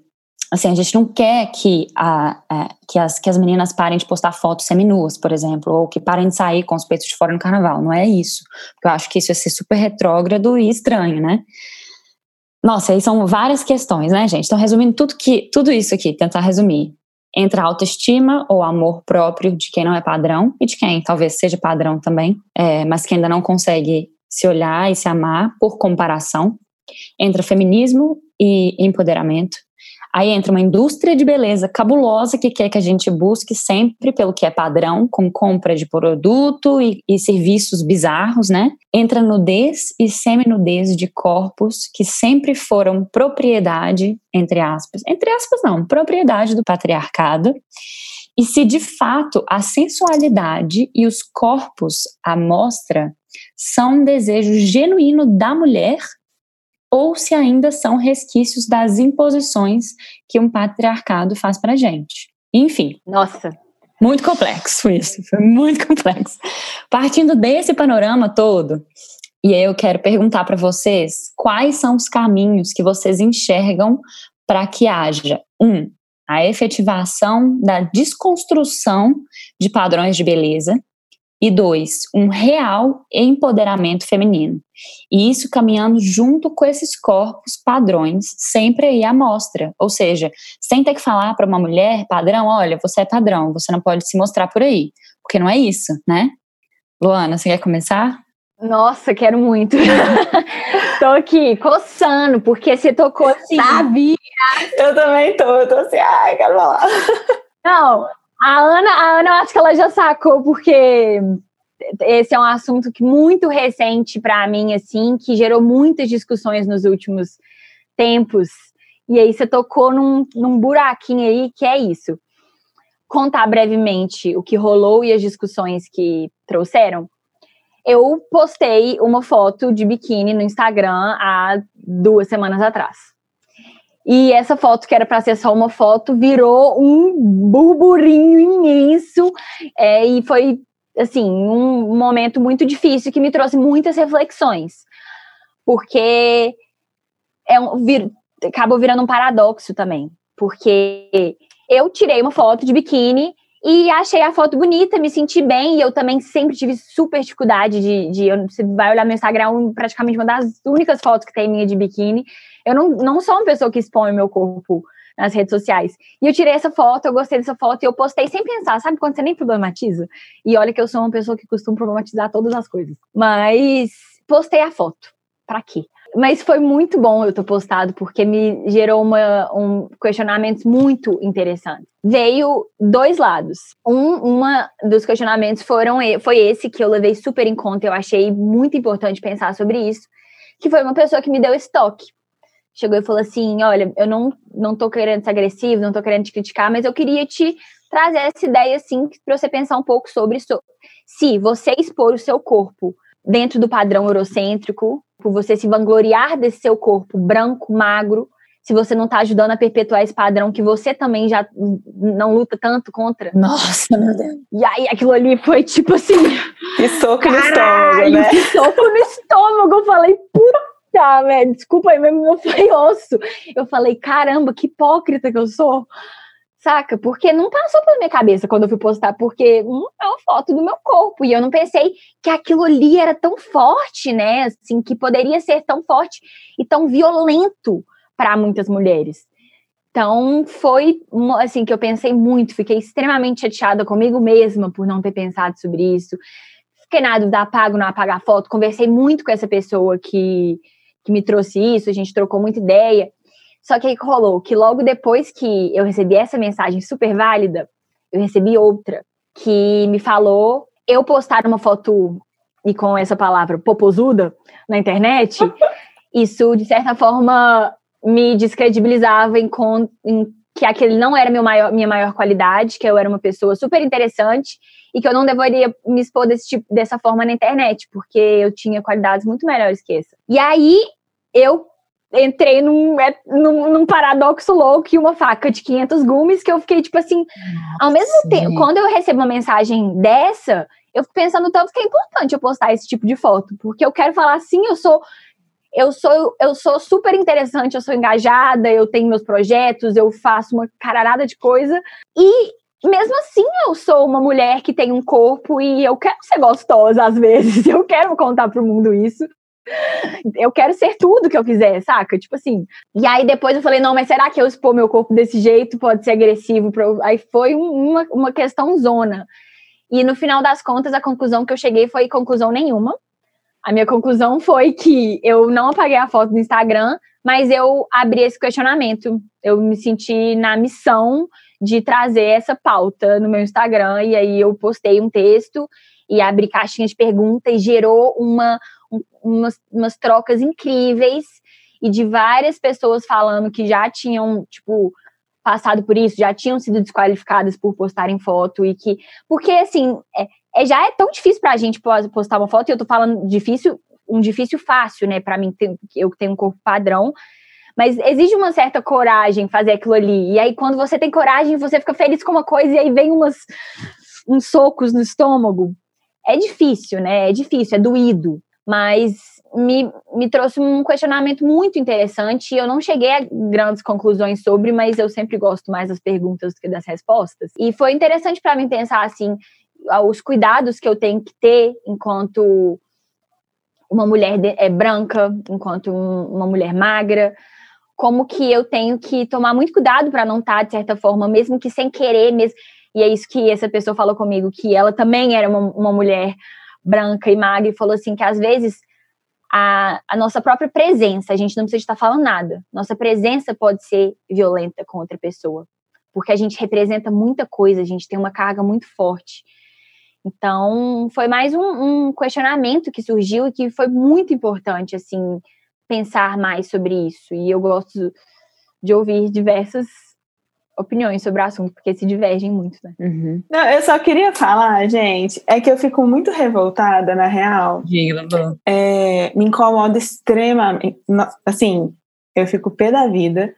Assim, a gente não quer que, a, a, que, as, que as meninas parem de postar fotos seminuas, por exemplo, ou que parem de sair com os peitos de fora no carnaval. Não é isso. Eu acho que isso ia ser super retrógrado e estranho, né? Nossa, aí são várias questões, né, gente? Então, resumindo tudo, que, tudo isso aqui, tentar resumir. Entra a autoestima ou amor próprio de quem não é padrão e de quem talvez seja padrão também, é, mas que ainda não consegue se olhar e se amar por comparação. Entra feminismo e empoderamento. Aí entra uma indústria de beleza cabulosa que quer que a gente busque sempre pelo que é padrão, com compra de produto e, e serviços bizarros, né? Entra nudez e semi-nudez de corpos que sempre foram propriedade, entre aspas, entre aspas não, propriedade do patriarcado. E se de fato a sensualidade e os corpos à mostra são um desejo genuíno da mulher ou se ainda são resquícios das imposições que um patriarcado faz para gente. Enfim. Nossa. Muito complexo isso, foi muito complexo. Partindo desse panorama todo, e aí eu quero perguntar para vocês quais são os caminhos que vocês enxergam para que haja, um, a efetivação da desconstrução de padrões de beleza, e dois, um real empoderamento feminino. E isso caminhando junto com esses corpos padrões, sempre aí à mostra. Ou seja, sem ter que falar para uma mulher padrão, olha, você é padrão, você não pode se mostrar por aí. Porque não é isso, né? Luana, você quer começar? Nossa, quero muito. tô aqui coçando, porque você tocou assim. Sabia! Eu também tô, eu tô assim, ai, quero falar. Não, a Ana, a Ana, eu acho que ela já sacou, porque esse é um assunto que muito recente para mim, assim, que gerou muitas discussões nos últimos tempos. E aí você tocou num, num buraquinho aí que é isso. Contar brevemente o que rolou e as discussões que trouxeram. Eu postei uma foto de biquíni no Instagram há duas semanas atrás. E essa foto, que era para ser só uma foto, virou um burburinho imenso. É, e foi, assim, um momento muito difícil que me trouxe muitas reflexões. Porque é um, vir, acabou virando um paradoxo também. Porque eu tirei uma foto de biquíni e achei a foto bonita, me senti bem, e eu também sempre tive super dificuldade de. de você vai olhar meu Instagram, praticamente uma das únicas fotos que tem minha de biquíni. Eu não, não sou uma pessoa que expõe meu corpo nas redes sociais. E eu tirei essa foto, eu gostei dessa foto e eu postei sem pensar, sabe quando você nem problematiza? E olha que eu sou uma pessoa que costuma problematizar todas as coisas. Mas postei a foto. Pra quê? Mas foi muito bom eu ter postado, porque me gerou uma, um questionamentos muito interessantes. Veio dois lados. Um uma dos questionamentos foram, foi esse que eu levei super em conta, eu achei muito importante pensar sobre isso, que foi uma pessoa que me deu estoque. Chegou e falou assim: olha, eu não, não tô querendo ser agressivo, não tô querendo te criticar, mas eu queria te trazer essa ideia assim para você pensar um pouco sobre isso. Se você expor o seu corpo dentro do padrão eurocêntrico, por você se vangloriar desse seu corpo branco, magro, se você não está ajudando a perpetuar esse padrão que você também já não luta tanto contra. Nossa, meu Deus. E aí aquilo ali foi tipo assim. Que soco no estômago, né? Que soco no estômago. Eu falei, puta, velho, desculpa aí, meu não foi osso. Eu falei, caramba, que hipócrita que eu sou. Saca? Porque não passou pela minha cabeça quando eu fui postar, porque hum, é uma foto do meu corpo. E eu não pensei que aquilo ali era tão forte, né? Assim, que poderia ser tão forte e tão violento para muitas mulheres. Então, foi assim que eu pensei muito, fiquei extremamente chateada comigo mesma por não ter pensado sobre isso. Fiquei na dúvida, apago, não apagar foto. Conversei muito com essa pessoa que, que me trouxe isso, a gente trocou muita ideia. Só que aí rolou que logo depois que eu recebi essa mensagem super válida, eu recebi outra que me falou eu postar uma foto e com essa palavra popozuda na internet, isso de certa forma me descredibilizava em, em que aquele não era meu maior, minha maior qualidade, que eu era uma pessoa super interessante e que eu não deveria me expor desse tipo, dessa forma na internet, porque eu tinha qualidades muito melhores que essa. E aí eu entrei num, é, num, num, paradoxo louco e uma faca de 500 gumes que eu fiquei tipo assim, Nossa, ao mesmo tempo, quando eu recebo uma mensagem dessa, eu fico pensando tanto que é importante eu postar esse tipo de foto, porque eu quero falar assim, eu sou eu sou, eu sou super interessante, eu sou engajada, eu tenho meus projetos, eu faço uma caralhada de coisa. E mesmo assim, eu sou uma mulher que tem um corpo e eu quero ser gostosa às vezes, eu quero contar pro mundo isso. Eu quero ser tudo que eu quiser, saca? Tipo assim. E aí depois eu falei, não, mas será que eu expor meu corpo desse jeito pode ser agressivo? Aí foi uma, uma questão zona. E no final das contas, a conclusão que eu cheguei foi conclusão nenhuma. A minha conclusão foi que eu não apaguei a foto do Instagram, mas eu abri esse questionamento. Eu me senti na missão de trazer essa pauta no meu Instagram, e aí eu postei um texto e abri caixinha de perguntas e gerou uma, um, umas, umas trocas incríveis e de várias pessoas falando que já tinham, tipo, passado por isso, já tinham sido desqualificadas por postarem foto e que. Porque, assim, é, é já é tão difícil pra gente postar uma foto, e eu tô falando difícil, um difícil fácil, né, pra mim, eu que tenho um corpo padrão. Mas exige uma certa coragem fazer aquilo ali. E aí, quando você tem coragem, você fica feliz com uma coisa e aí vem umas, uns socos no estômago. É difícil, né? É difícil, é doído. Mas me, me trouxe um questionamento muito interessante. Eu não cheguei a grandes conclusões sobre, mas eu sempre gosto mais das perguntas do que das respostas. E foi interessante para mim pensar assim, os cuidados que eu tenho que ter enquanto uma mulher é branca, enquanto uma mulher magra, como que eu tenho que tomar muito cuidado para não estar, tá, de certa forma, mesmo que sem querer, mesmo. E é isso que essa pessoa falou comigo, que ela também era uma, uma mulher branca e magra, e falou assim que às vezes a, a, nossa própria presença, a gente não precisa estar falando nada. Nossa presença pode ser violenta com outra pessoa, porque a gente representa muita coisa, a gente tem uma carga muito forte. Então, foi mais um, um questionamento que surgiu e que foi muito importante, assim, pensar mais sobre isso. E eu gosto de ouvir diversas opiniões sobre o assunto, porque se divergem muito, né? Uhum. Não, eu só queria falar, gente, é que eu fico muito revoltada, na real. Diga, é, Me incomoda extremamente. Assim, eu fico pé da vida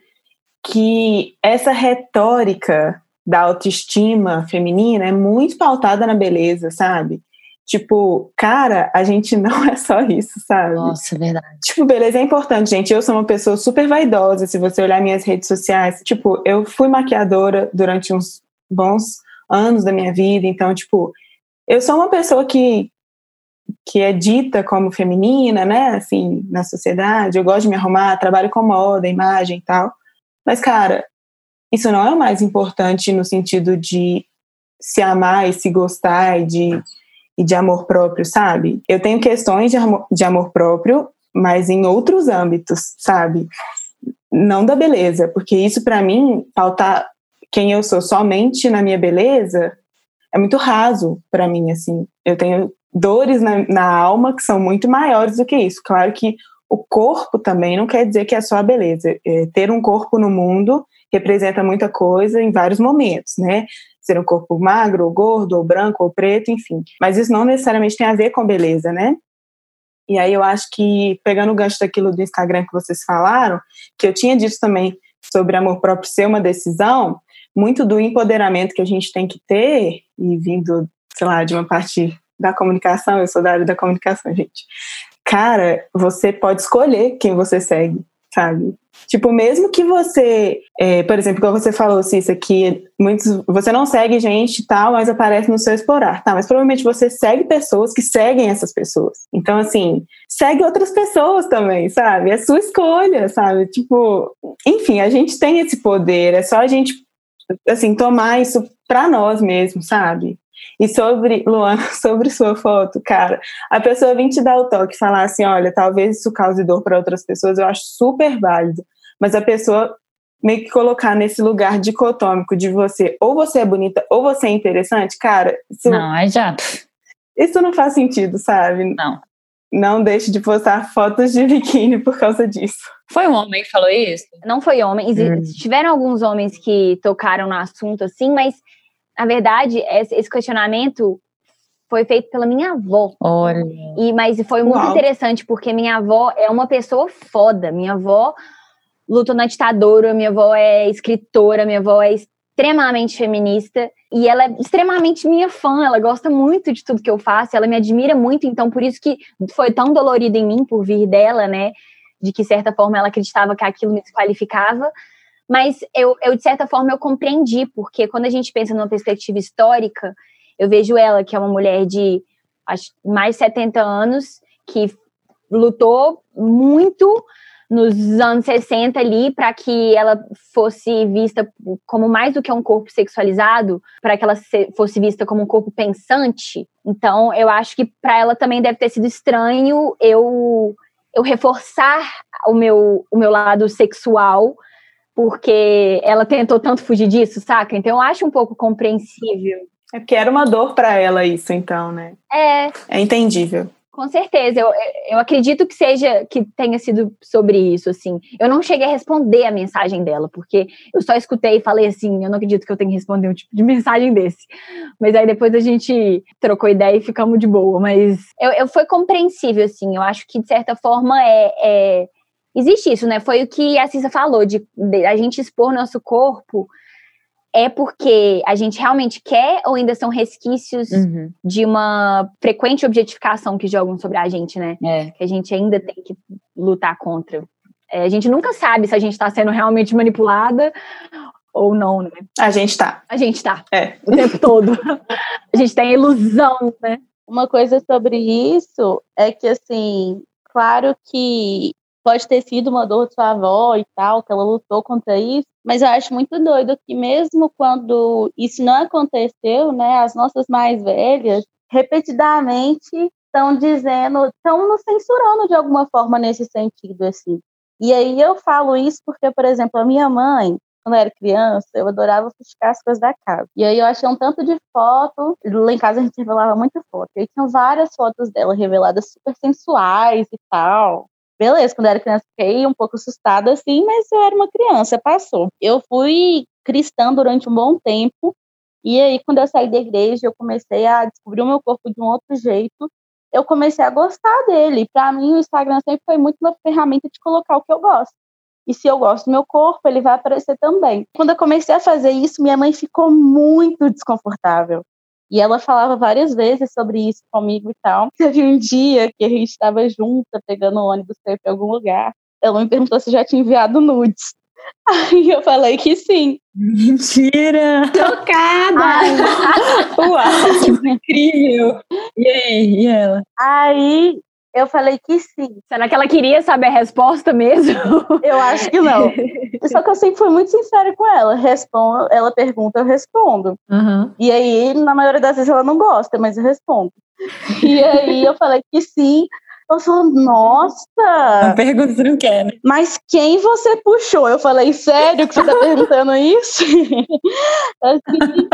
que essa retórica da autoestima feminina é muito pautada na beleza, sabe? Tipo, cara, a gente não é só isso, sabe? Nossa, é verdade. Tipo, beleza, é importante, gente. Eu sou uma pessoa super vaidosa. Se você olhar minhas redes sociais, tipo, eu fui maquiadora durante uns bons anos da minha vida. Então, tipo, eu sou uma pessoa que, que é dita como feminina, né? Assim, na sociedade. Eu gosto de me arrumar, trabalho com moda, imagem e tal. Mas, cara, isso não é o mais importante no sentido de se amar e se gostar e de e de amor próprio, sabe? Eu tenho questões de amor, de amor próprio, mas em outros âmbitos, sabe? Não da beleza, porque isso para mim, pautar quem eu sou somente na minha beleza, é muito raso para mim, assim. Eu tenho dores na, na alma que são muito maiores do que isso. Claro que o corpo também não quer dizer que é só a beleza. É, ter um corpo no mundo representa muita coisa em vários momentos, né? Ser um corpo magro, ou gordo, ou branco, ou preto, enfim. Mas isso não necessariamente tem a ver com beleza, né? E aí eu acho que, pegando o gancho daquilo do Instagram que vocês falaram, que eu tinha dito também sobre amor próprio ser uma decisão, muito do empoderamento que a gente tem que ter, e vindo, sei lá, de uma parte da comunicação, eu sou da área da comunicação, gente. Cara, você pode escolher quem você segue, sabe? Tipo, mesmo que você, é, por exemplo, como você falou, Cissa, que muitos, você não segue gente e tal, mas aparece no seu explorar, tá? Mas provavelmente você segue pessoas que seguem essas pessoas. Então, assim, segue outras pessoas também, sabe? É sua escolha, sabe? Tipo, enfim, a gente tem esse poder, é só a gente, assim, tomar isso pra nós mesmos, sabe? E sobre, Luana, sobre sua foto, cara, a pessoa vir te dar o toque e falar assim: olha, talvez isso cause dor para outras pessoas, eu acho super válido. Mas a pessoa meio que colocar nesse lugar dicotômico de você, ou você é bonita, ou você é interessante, cara. Isso, não, aí já. Isso não faz sentido, sabe? Não. Não deixe de postar fotos de biquíni por causa disso. Foi um homem que falou isso? Não foi homem. Hum. Tiveram alguns homens que tocaram no assunto, assim, mas na verdade, esse questionamento foi feito pela minha avó. Olha. E, mas foi muito Uau. interessante, porque minha avó é uma pessoa foda. Minha avó lutou na ditadura, minha avó é escritora, minha avó é extremamente feminista. E ela é extremamente minha fã, ela gosta muito de tudo que eu faço, ela me admira muito, então por isso que foi tão dolorido em mim por vir dela, né? de que, certa forma, ela acreditava que aquilo me desqualificava. Mas eu, eu, de certa forma, eu compreendi, porque quando a gente pensa numa perspectiva histórica, eu vejo ela, que é uma mulher de acho, mais de 70 anos, que lutou muito nos anos 60 ali para que ela fosse vista como mais do que um corpo sexualizado, para que ela fosse vista como um corpo pensante. Então, eu acho que para ela também deve ter sido estranho eu eu reforçar o meu o meu lado sexual porque ela tentou tanto fugir disso, saca? Então eu acho um pouco compreensível. É porque era uma dor para ela isso, então, né? É. É entendível. Com certeza, eu, eu acredito que seja que tenha sido sobre isso, assim. Eu não cheguei a responder a mensagem dela, porque eu só escutei e falei assim, eu não acredito que eu tenha que responder um tipo de mensagem desse. Mas aí depois a gente trocou ideia e ficamos de boa. Mas eu, eu foi compreensível, assim. Eu acho que, de certa forma, é, é existe isso, né? Foi o que a Cissa falou, de, de a gente expor nosso corpo é porque a gente realmente quer ou ainda são resquícios uhum. de uma frequente objetificação que jogam sobre a gente, né? É. Que a gente ainda tem que lutar contra. É, a gente nunca sabe se a gente está sendo realmente manipulada ou não, né? A gente tá. A gente tá. É. O tempo todo. a gente tem ilusão, né? Uma coisa sobre isso é que, assim, claro que pode ter sido uma dor de sua avó e tal, que ela lutou contra isso, mas eu acho muito doido que mesmo quando isso não aconteceu, né, as nossas mais velhas repetidamente estão dizendo, estão nos censurando de alguma forma nesse sentido assim. E aí eu falo isso porque, por exemplo, a minha mãe, quando eu era criança, eu adorava fustigar as coisas da casa. E aí eu achei um tanto de foto, lá em casa a gente revelava muita foto. E tinham várias fotos dela reveladas super sensuais e tal beleza, quando eu era criança fiquei um pouco assustada assim, mas eu era uma criança, passou. Eu fui cristã durante um bom tempo, e aí quando eu saí da igreja, eu comecei a descobrir o meu corpo de um outro jeito, eu comecei a gostar dele. Para mim, o Instagram sempre foi muito uma ferramenta de colocar o que eu gosto. E se eu gosto do meu corpo, ele vai aparecer também. Quando eu comecei a fazer isso, minha mãe ficou muito desconfortável. E ela falava várias vezes sobre isso comigo e tal. Teve um dia que a gente estava junta, pegando o ônibus para ir para algum lugar. Ela me perguntou se já tinha enviado nudes. Aí eu falei que sim. Mentira! Tocada! Uau, que incrível! E aí, e ela? Aí eu falei que sim. Será que ela queria saber a resposta mesmo? Eu acho que não. Só que eu sempre fui muito sincera com ela. Respondo, ela pergunta, eu respondo. Uhum. E aí, na maioria das vezes, ela não gosta, mas eu respondo. E aí eu falei que sim. Ela falou, nossa! A pergunta você não quer, né? Mas quem você puxou? Eu falei, sério que você tá perguntando isso? assim,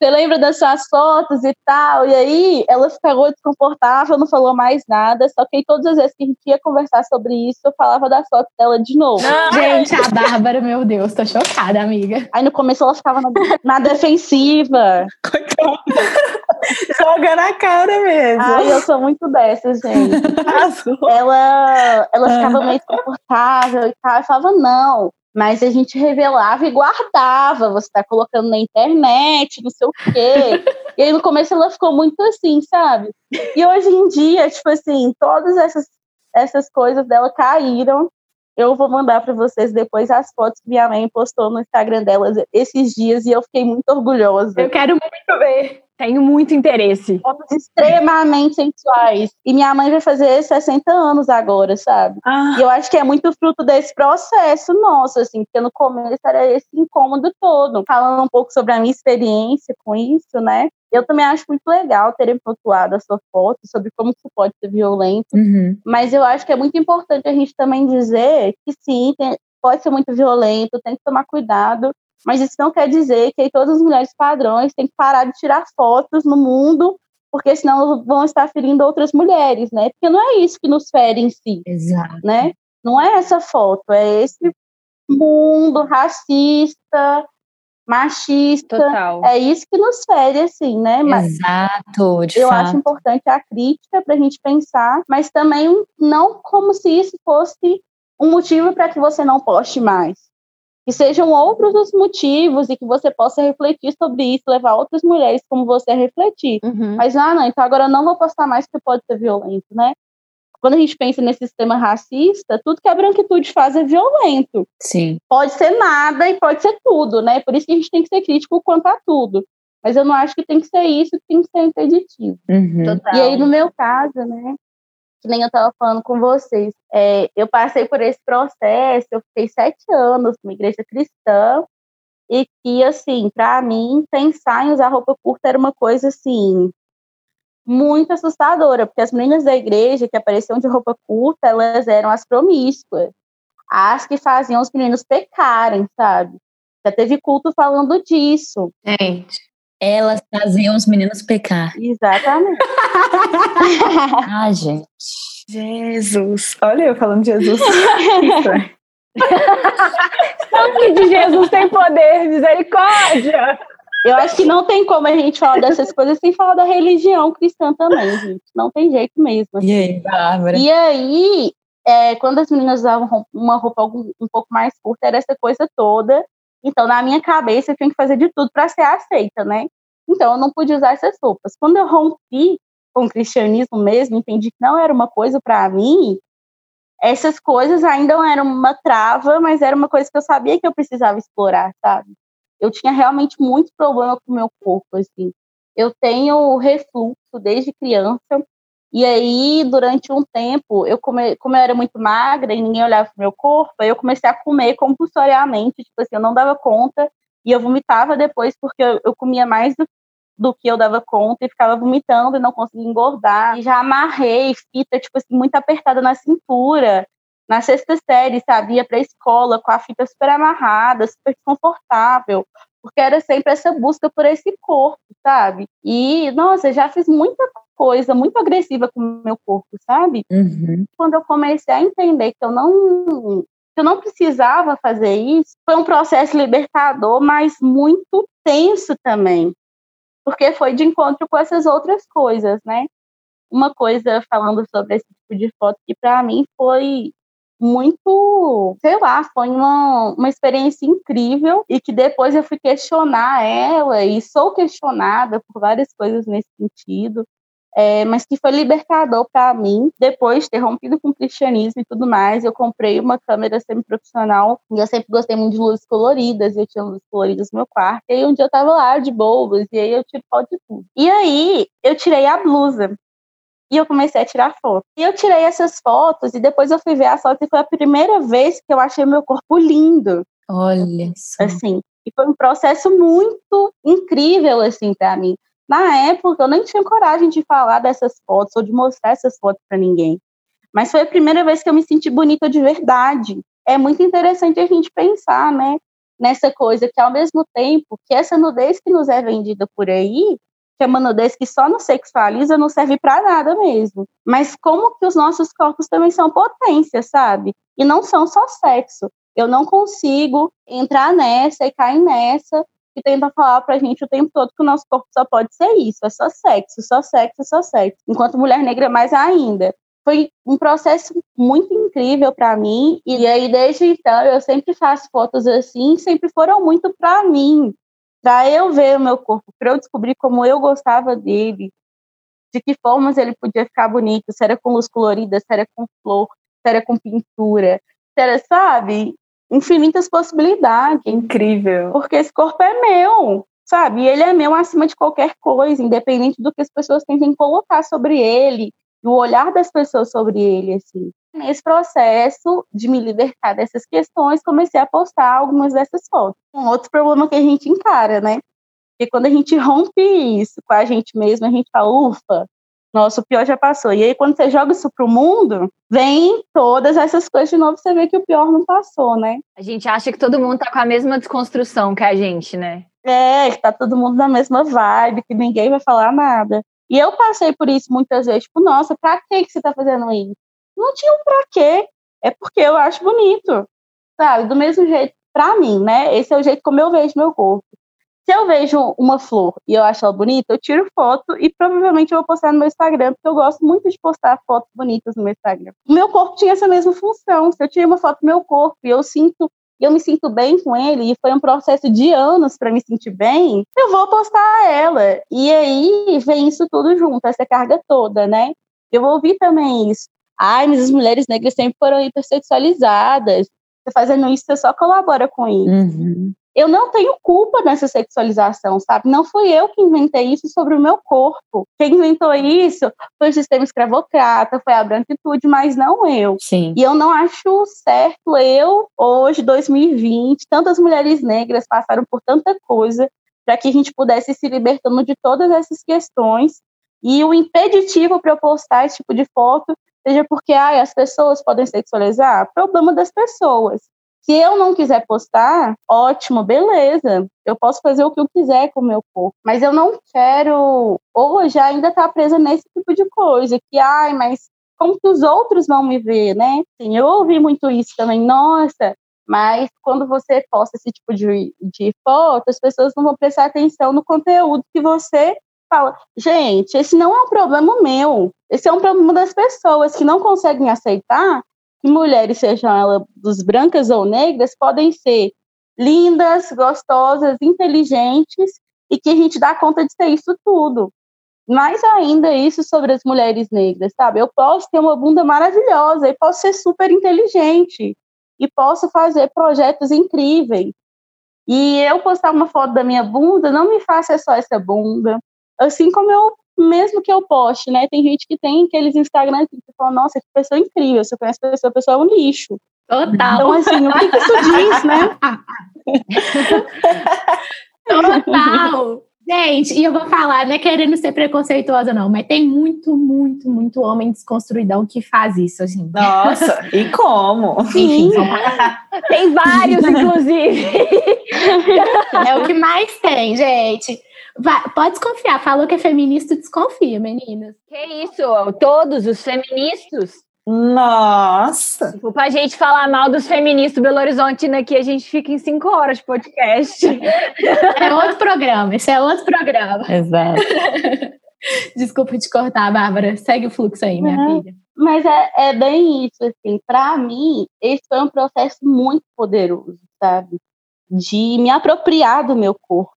você lembra das suas fotos e tal? E aí ela ficou desconfortável, não falou mais nada. Só que aí, todas as vezes que a gente ia conversar sobre isso, eu falava das fotos dela de novo. gente, a Bárbara, meu Deus, tô chocada, amiga. Aí no começo ela ficava na, na defensiva. Joga na cara mesmo. Ai, eu sou muito dessas, gente. ela, ela ficava meio desconfortável e tal. Eu falava, não, mas a gente revelava e guardava. Você tá colocando na internet, não sei o quê. e aí no começo ela ficou muito assim, sabe? E hoje em dia, tipo assim, todas essas, essas coisas dela caíram. Eu vou mandar para vocês depois as fotos que minha mãe postou no Instagram dela esses dias e eu fiquei muito orgulhosa. Eu quero muito ver. Tenho muito interesse. Fotos extremamente sensuais. E minha mãe vai fazer 60 anos agora, sabe? Ah. E eu acho que é muito fruto desse processo nosso, assim, porque no começo era esse incômodo todo. Falando um pouco sobre a minha experiência com isso, né? Eu também acho muito legal terem pontuado a sua foto sobre como isso pode ser violento, uhum. mas eu acho que é muito importante a gente também dizer que sim, tem, pode ser muito violento, tem que tomar cuidado, mas isso não quer dizer que todas as mulheres padrões têm que parar de tirar fotos no mundo, porque senão vão estar ferindo outras mulheres, né? Porque não é isso que nos fere em si. Exato. Né? Não é essa foto, é esse mundo racista, machista. Total. É isso que nos fere, assim, né? Mas Exato, de Eu fato. acho importante a crítica para a gente pensar, mas também não como se isso fosse um motivo para que você não poste mais que sejam outros os motivos e que você possa refletir sobre isso, levar outras mulheres como você a refletir. Uhum. Mas, ah, não, então agora eu não vou postar mais porque pode ser violento, né? quando a gente pensa nesse sistema racista, tudo que a branquitude faz é violento. Sim. Pode ser nada e pode ser tudo, né? Por isso que a gente tem que ser crítico quanto a tudo. Mas eu não acho que tem que ser isso, que tem que ser impeditivo. Uhum. E aí, no meu caso, né? Que nem eu estava falando com vocês, é, eu passei por esse processo, eu fiquei sete anos numa igreja cristã, e que, assim, para mim, pensar em usar roupa curta era uma coisa, assim, muito assustadora, porque as meninas da igreja que apareciam de roupa curta, elas eram as promíscuas, as que faziam os meninos pecarem, sabe? Já teve culto falando disso. Gente. Elas faziam os meninos pecar. Exatamente. ah, gente. Jesus. Olha eu falando de Jesus. Sangue de Jesus tem poder, misericórdia. Eu acho que não tem como a gente falar dessas coisas sem falar da religião cristã também, gente. Não tem jeito mesmo. Assim. E aí, Bárbara? E aí, é, quando as meninas usavam uma roupa um pouco mais curta, era essa coisa toda. Então, na minha cabeça, eu tinha que fazer de tudo para ser aceita, né? Então, eu não podia usar essas roupas. Quando eu rompi com o cristianismo mesmo, entendi que não era uma coisa para mim, essas coisas ainda não eram uma trava, mas era uma coisa que eu sabia que eu precisava explorar, sabe? Eu tinha realmente muito problema com o meu corpo, assim. Eu tenho refluxo desde criança, e aí, durante um tempo, eu come, como eu era muito magra e ninguém olhava pro meu corpo, eu comecei a comer compulsoriamente, tipo assim, eu não dava conta, e eu vomitava depois porque eu, eu comia mais do, do, que eu dava conta e ficava vomitando e não conseguia engordar. E já amarrei fita, tipo assim, muito apertada na cintura, na sexta série, sabe? Ia pra escola com a fita super amarrada, super desconfortável, porque era sempre essa busca por esse corpo, sabe? E, nossa, já fiz muita coisa muito agressiva com o meu corpo, sabe? Uhum. Quando eu comecei a entender que eu não que eu não precisava fazer isso, foi um processo libertador, mas muito tenso também, porque foi de encontro com essas outras coisas, né? Uma coisa falando sobre esse tipo de foto que para mim foi muito, sei lá, foi uma, uma experiência incrível e que depois eu fui questionar ela e sou questionada por várias coisas nesse sentido. É, mas que foi libertador para mim. Depois de ter rompido com o cristianismo e tudo mais, eu comprei uma câmera semi-profissional e eu sempre gostei muito de luzes coloridas. Eu tinha luzes coloridas no meu quarto. E aí um dia eu tava lá de boas e aí eu tiro foto de tudo. E aí eu tirei a blusa e eu comecei a tirar fotos. E eu tirei essas fotos e depois eu fui ver as fotos e foi a primeira vez que eu achei meu corpo lindo. Olha só. Assim, e foi um processo muito incrível assim para mim. Na época eu nem tinha coragem de falar dessas fotos ou de mostrar essas fotos para ninguém. Mas foi a primeira vez que eu me senti bonita de verdade. É muito interessante a gente pensar, né, nessa coisa que ao mesmo tempo que essa nudez que nos é vendida por aí que é uma nudez que só nos sexualiza não serve para nada mesmo. Mas como que os nossos corpos também são potência, sabe? E não são só sexo. Eu não consigo entrar nessa e cair nessa e tentar falar pra gente o tempo todo que o nosso corpo só pode ser isso, é só sexo, só sexo, só sexo. Enquanto mulher negra mais ainda. Foi um processo muito incrível para mim e aí desde então eu sempre faço fotos assim, sempre foram muito para mim, para eu ver o meu corpo, para eu descobrir como eu gostava dele, de que formas ele podia ficar bonito, se era com luz colorida, se era com flor, se era com pintura, se era, sabe, infinitas possibilidades. Incrível. Porque esse corpo é meu, sabe? E ele é meu acima de qualquer coisa, independente do que as pessoas tentem colocar sobre ele, do olhar das pessoas sobre ele, assim. Nesse processo de me libertar dessas questões, comecei a postar algumas dessas fotos. Um outro problema que a gente encara, né? Porque quando a gente rompe isso com a gente mesmo, a gente fala, ufa, nossa, o pior já passou. E aí, quando você joga isso pro mundo, vem todas essas coisas de novo, você vê que o pior não passou, né? A gente acha que todo mundo tá com a mesma desconstrução que a gente, né? É, que tá todo mundo na mesma vibe, que ninguém vai falar nada. E eu passei por isso muitas vezes, tipo, nossa, pra que você tá fazendo isso? Não tinha um pra quê. É porque eu acho bonito. Sabe? Do mesmo jeito, pra mim, né? Esse é o jeito como eu vejo meu corpo. Se eu vejo uma flor e eu acho ela bonita, eu tiro foto e provavelmente eu vou postar no meu Instagram, porque eu gosto muito de postar fotos bonitas no meu Instagram. O meu corpo tinha essa mesma função. Se eu tirei uma foto do meu corpo e eu sinto eu me sinto bem com ele, e foi um processo de anos para me sentir bem, eu vou postar ela. E aí vem isso tudo junto, essa carga toda, né? Eu ouvi também isso. Ai, mas as mulheres negras sempre foram hipersexualizadas. Você fazendo isso, você só colabora com isso. Uhum. Eu não tenho culpa nessa sexualização, sabe? Não fui eu que inventei isso sobre o meu corpo. Quem inventou isso foi o sistema escravocrata, foi a branquitude, mas não eu. Sim. E eu não acho certo eu, hoje, 2020, tantas mulheres negras passaram por tanta coisa para que a gente pudesse se libertando de todas essas questões. E o impeditivo para eu postar esse tipo de foto seja porque ai, as pessoas podem sexualizar, problema das pessoas. Se eu não quiser postar, ótimo, beleza. Eu posso fazer o que eu quiser com o meu corpo. Mas eu não quero, ou já ainda tá presa nesse tipo de coisa, que, ai, mas como que os outros vão me ver, né? Sim, eu ouvi muito isso também. Nossa, mas quando você posta esse tipo de, de foto, as pessoas não vão prestar atenção no conteúdo que você fala. Gente, esse não é um problema meu. Esse é um problema das pessoas que não conseguem aceitar mulheres, sejam elas dos brancas ou negras, podem ser lindas, gostosas, inteligentes e que a gente dá conta de ser isso tudo. Mais ainda isso sobre as mulheres negras, sabe? Eu posso ter uma bunda maravilhosa e posso ser super inteligente e posso fazer projetos incríveis. E eu postar uma foto da minha bunda não me faça só essa bunda. Assim como eu, mesmo que eu poste, né? Tem gente que tem aqueles Instagram que fala, nossa, que pessoa incrível, você conhece a pessoa, a pessoa é um lixo. Total. Então, assim, o que, que isso diz, né? Total. Gente, e eu vou falar, não é querendo ser preconceituosa, não, mas tem muito, muito, muito homem desconstruidão que faz isso, assim. Nossa, e como? Enfim, Tem vários, inclusive. é o que mais tem, gente. Vai, pode desconfiar, falou que é feminista, desconfia, meninas. Que isso? Todos os feministas Nossa! Tipo, pra gente falar mal dos feministas do Belo Horizonte aqui, a gente fica em cinco horas de podcast. É outro programa, esse é outro programa. Exato. Desculpa te cortar, Bárbara. Segue o fluxo aí, minha Uhum. filha. Mas é, é bem isso, assim. Para mim, esse foi um processo muito poderoso, sabe? De me apropriar do meu corpo.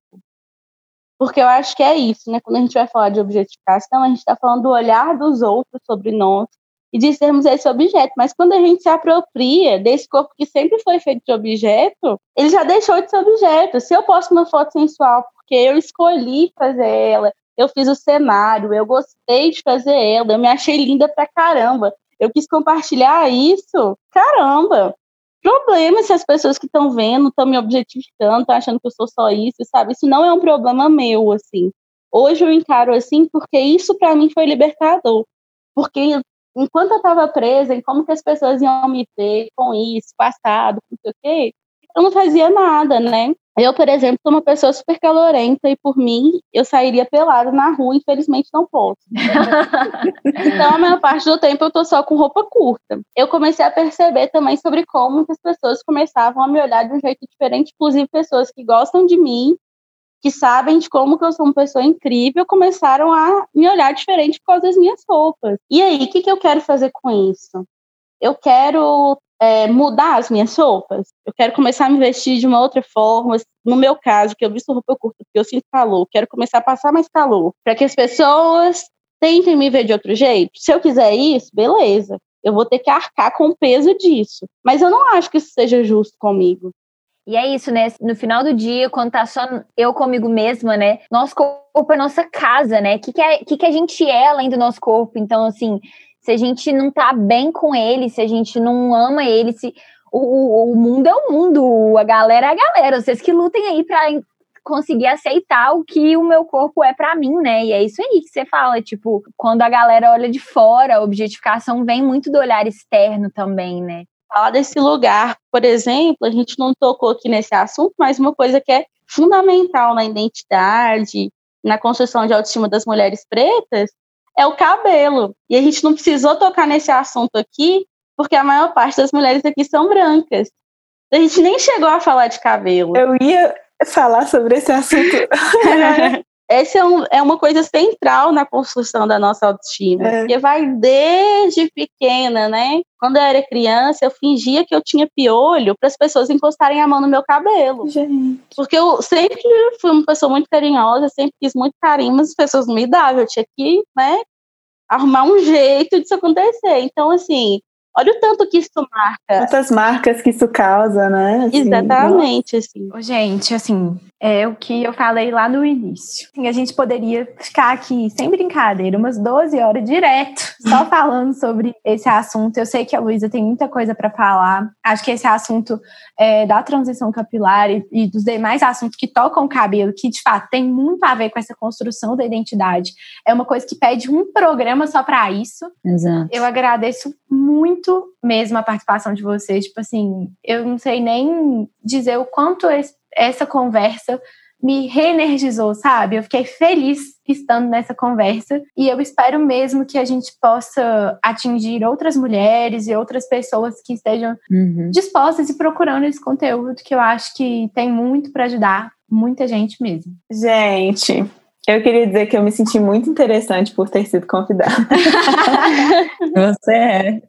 Porque eu acho que é isso, né? Quando a gente vai falar de objetificação, a gente está falando do olhar dos outros sobre nós e de sermos esse objeto. Mas quando a gente se apropria desse corpo que sempre foi feito de objeto, ele já deixou de ser objeto. Se eu posto uma foto sensual porque eu escolhi fazer ela, eu fiz o cenário, eu gostei de fazer ela, eu me achei linda pra caramba, eu quis compartilhar isso, caramba. Problema se as pessoas que estão vendo estão me objetificando, estão achando que eu sou só isso, sabe? Isso não é um problema meu, assim. Hoje eu encaro assim porque isso para mim foi libertador. Porque enquanto eu estava presa em como que as pessoas iam me ver com isso, passado, sei o quê, eu não fazia nada, né? Eu, por exemplo, sou uma pessoa super calorenta e por mim eu sairia pelada na rua, infelizmente não posso. então, a maior parte do tempo eu tô só com roupa curta. Eu comecei a perceber também sobre como que as pessoas começavam a me olhar de um jeito diferente, inclusive pessoas que gostam de mim, que sabem de como que eu sou uma pessoa incrível, começaram a me olhar diferente por causa das minhas roupas. E aí, o que, que eu quero fazer com isso? Eu quero é, mudar as minhas roupas. Eu quero começar a me vestir de uma outra forma. No meu caso, que eu visto roupa curta porque eu sinto calor, quero começar a passar mais calor, para que as pessoas tentem me ver de outro jeito. Se eu quiser isso, beleza. Eu vou ter que arcar com o peso disso. Mas eu não acho que isso seja justo comigo. E é isso, né? No final do dia, quando tá só eu comigo mesma, né? Nosso corpo é nossa casa, né? O que, que, é, que, que a gente é além do nosso corpo? Então, assim, se a gente não tá bem com ele, se a gente não ama ele, se o, o, mundo é o mundo, a galera é a galera. Vocês que lutem aí pra conseguir aceitar o que o meu corpo é para mim, né? E é isso aí que você fala, tipo, quando a galera olha de fora, a objetificação vem muito do olhar externo também, né? Falar desse lugar, por exemplo, a gente não tocou aqui nesse assunto, mas uma coisa que é fundamental na identidade, na construção de autoestima das mulheres pretas, é o cabelo. E a gente não precisou tocar nesse assunto aqui, porque a maior parte das mulheres aqui são brancas. A gente nem chegou a falar de cabelo. Eu ia falar sobre esse assunto. Essa é, um, é, uma coisa central na construção da nossa autoestima, É. porque vai desde pequena, né? Quando eu era criança, eu fingia que eu tinha piolho para as pessoas encostarem a mão no meu cabelo. Gente. Porque eu sempre fui uma pessoa muito carinhosa, sempre quis muito carinho, mas as pessoas não me davam. Eu tinha que, né, arrumar um jeito disso acontecer. Então, assim, olha o tanto que isso marca. Quantas marcas que isso causa, né? Assim, Exatamente, nossa. assim. Gente, assim, é o que eu falei lá no início. A gente poderia ficar aqui, sem brincadeira, umas 12 horas direto, só falando sobre esse assunto. Eu sei que a Luísa tem muita coisa para falar. Acho que esse assunto é, da transição capilar e, e, dos demais assuntos que tocam o cabelo, que de fato tem muito a ver com essa construção da identidade, é uma coisa que pede um programa só para isso. Exato. Eu agradeço muito mesmo a participação de vocês. Tipo assim, eu não sei nem dizer o quanto esse essa conversa me reenergizou, sabe? Eu fiquei feliz estando nessa conversa e eu espero mesmo que a gente possa atingir outras mulheres e outras pessoas que estejam uhum. dispostas e procurando esse conteúdo que eu acho que tem muito para ajudar muita gente mesmo. Gente, eu queria dizer que eu me senti muito interessante por ter sido convidada. Você é.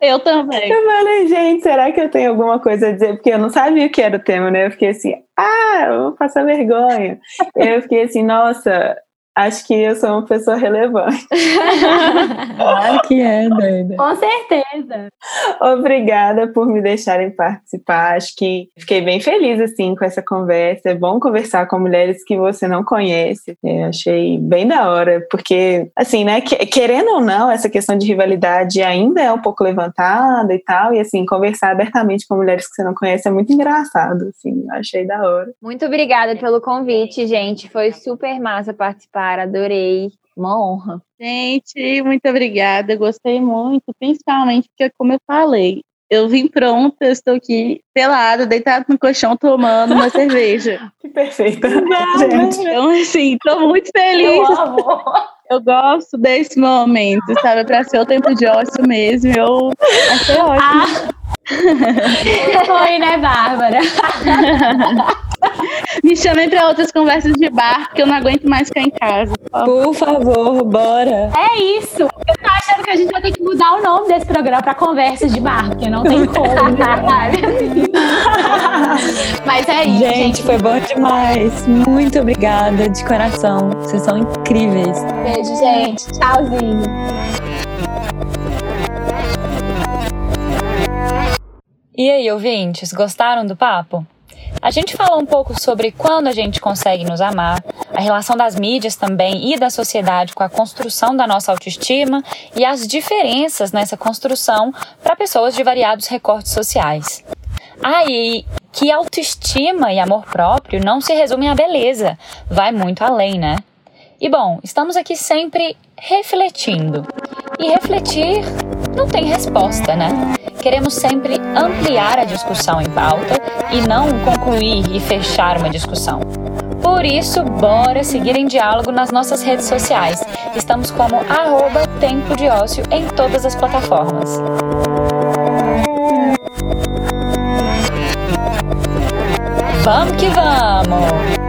Eu também. Eu falei, gente, será que eu tenho alguma coisa a dizer? Porque eu não sabia o que era o tema, né? Eu fiquei assim, ah, eu vou passar vergonha. eu fiquei assim, nossa, acho que eu sou uma pessoa relevante. claro que é, doida. Com certeza. Obrigada por me deixarem participar. Acho que fiquei bem feliz assim com essa conversa. É bom conversar com mulheres que você não conhece. É, achei bem da hora, porque assim, né, querendo ou não, essa questão de rivalidade ainda é um pouco levantada e tal, e assim, conversar abertamente com mulheres que você não conhece é muito engraçado, assim, achei da hora. Muito obrigada pelo convite, gente. Foi super massa participar adorei. Uma honra. Gente, muito obrigada. Gostei muito, principalmente porque, como eu falei, eu vim pronta, estou aqui pelada, deitada no colchão, tomando uma cerveja. Que perfeita, gente. Então, assim, estou muito feliz. Eu, eu gosto desse momento, sabe? Para ser o tempo de ócio mesmo, eu achei ótimo. Ah. Foi, né, Bárbara? Me chamem para outras conversas de bar, que eu não aguento mais ficar em casa. Por favor, bora. É isso. Eu tô achando que a gente vai ter que mudar o nome desse programa para Conversas de Bar, porque não tem como. Mas é isso. Gente, gente, foi bom demais. Muito obrigada de coração. Vocês são incríveis. Beijo, gente. Tchauzinho. E aí, ouvintes, gostaram do papo? A gente falou um pouco sobre quando a gente consegue nos amar, a relação das mídias também e da sociedade com a construção da nossa autoestima e as diferenças nessa construção para pessoas de variados recortes sociais. Aí, ah, que autoestima e amor próprio não se resumem à beleza, vai muito além, né? E bom, estamos aqui sempre refletindo. E refletir não tem resposta, né? Queremos sempre ampliar a discussão em pauta e não concluir e fechar uma discussão. Por isso, bora seguir em diálogo nas nossas redes sociais. Estamos como arroba Tempo de Ócio em todas as plataformas. Vamos que vamos!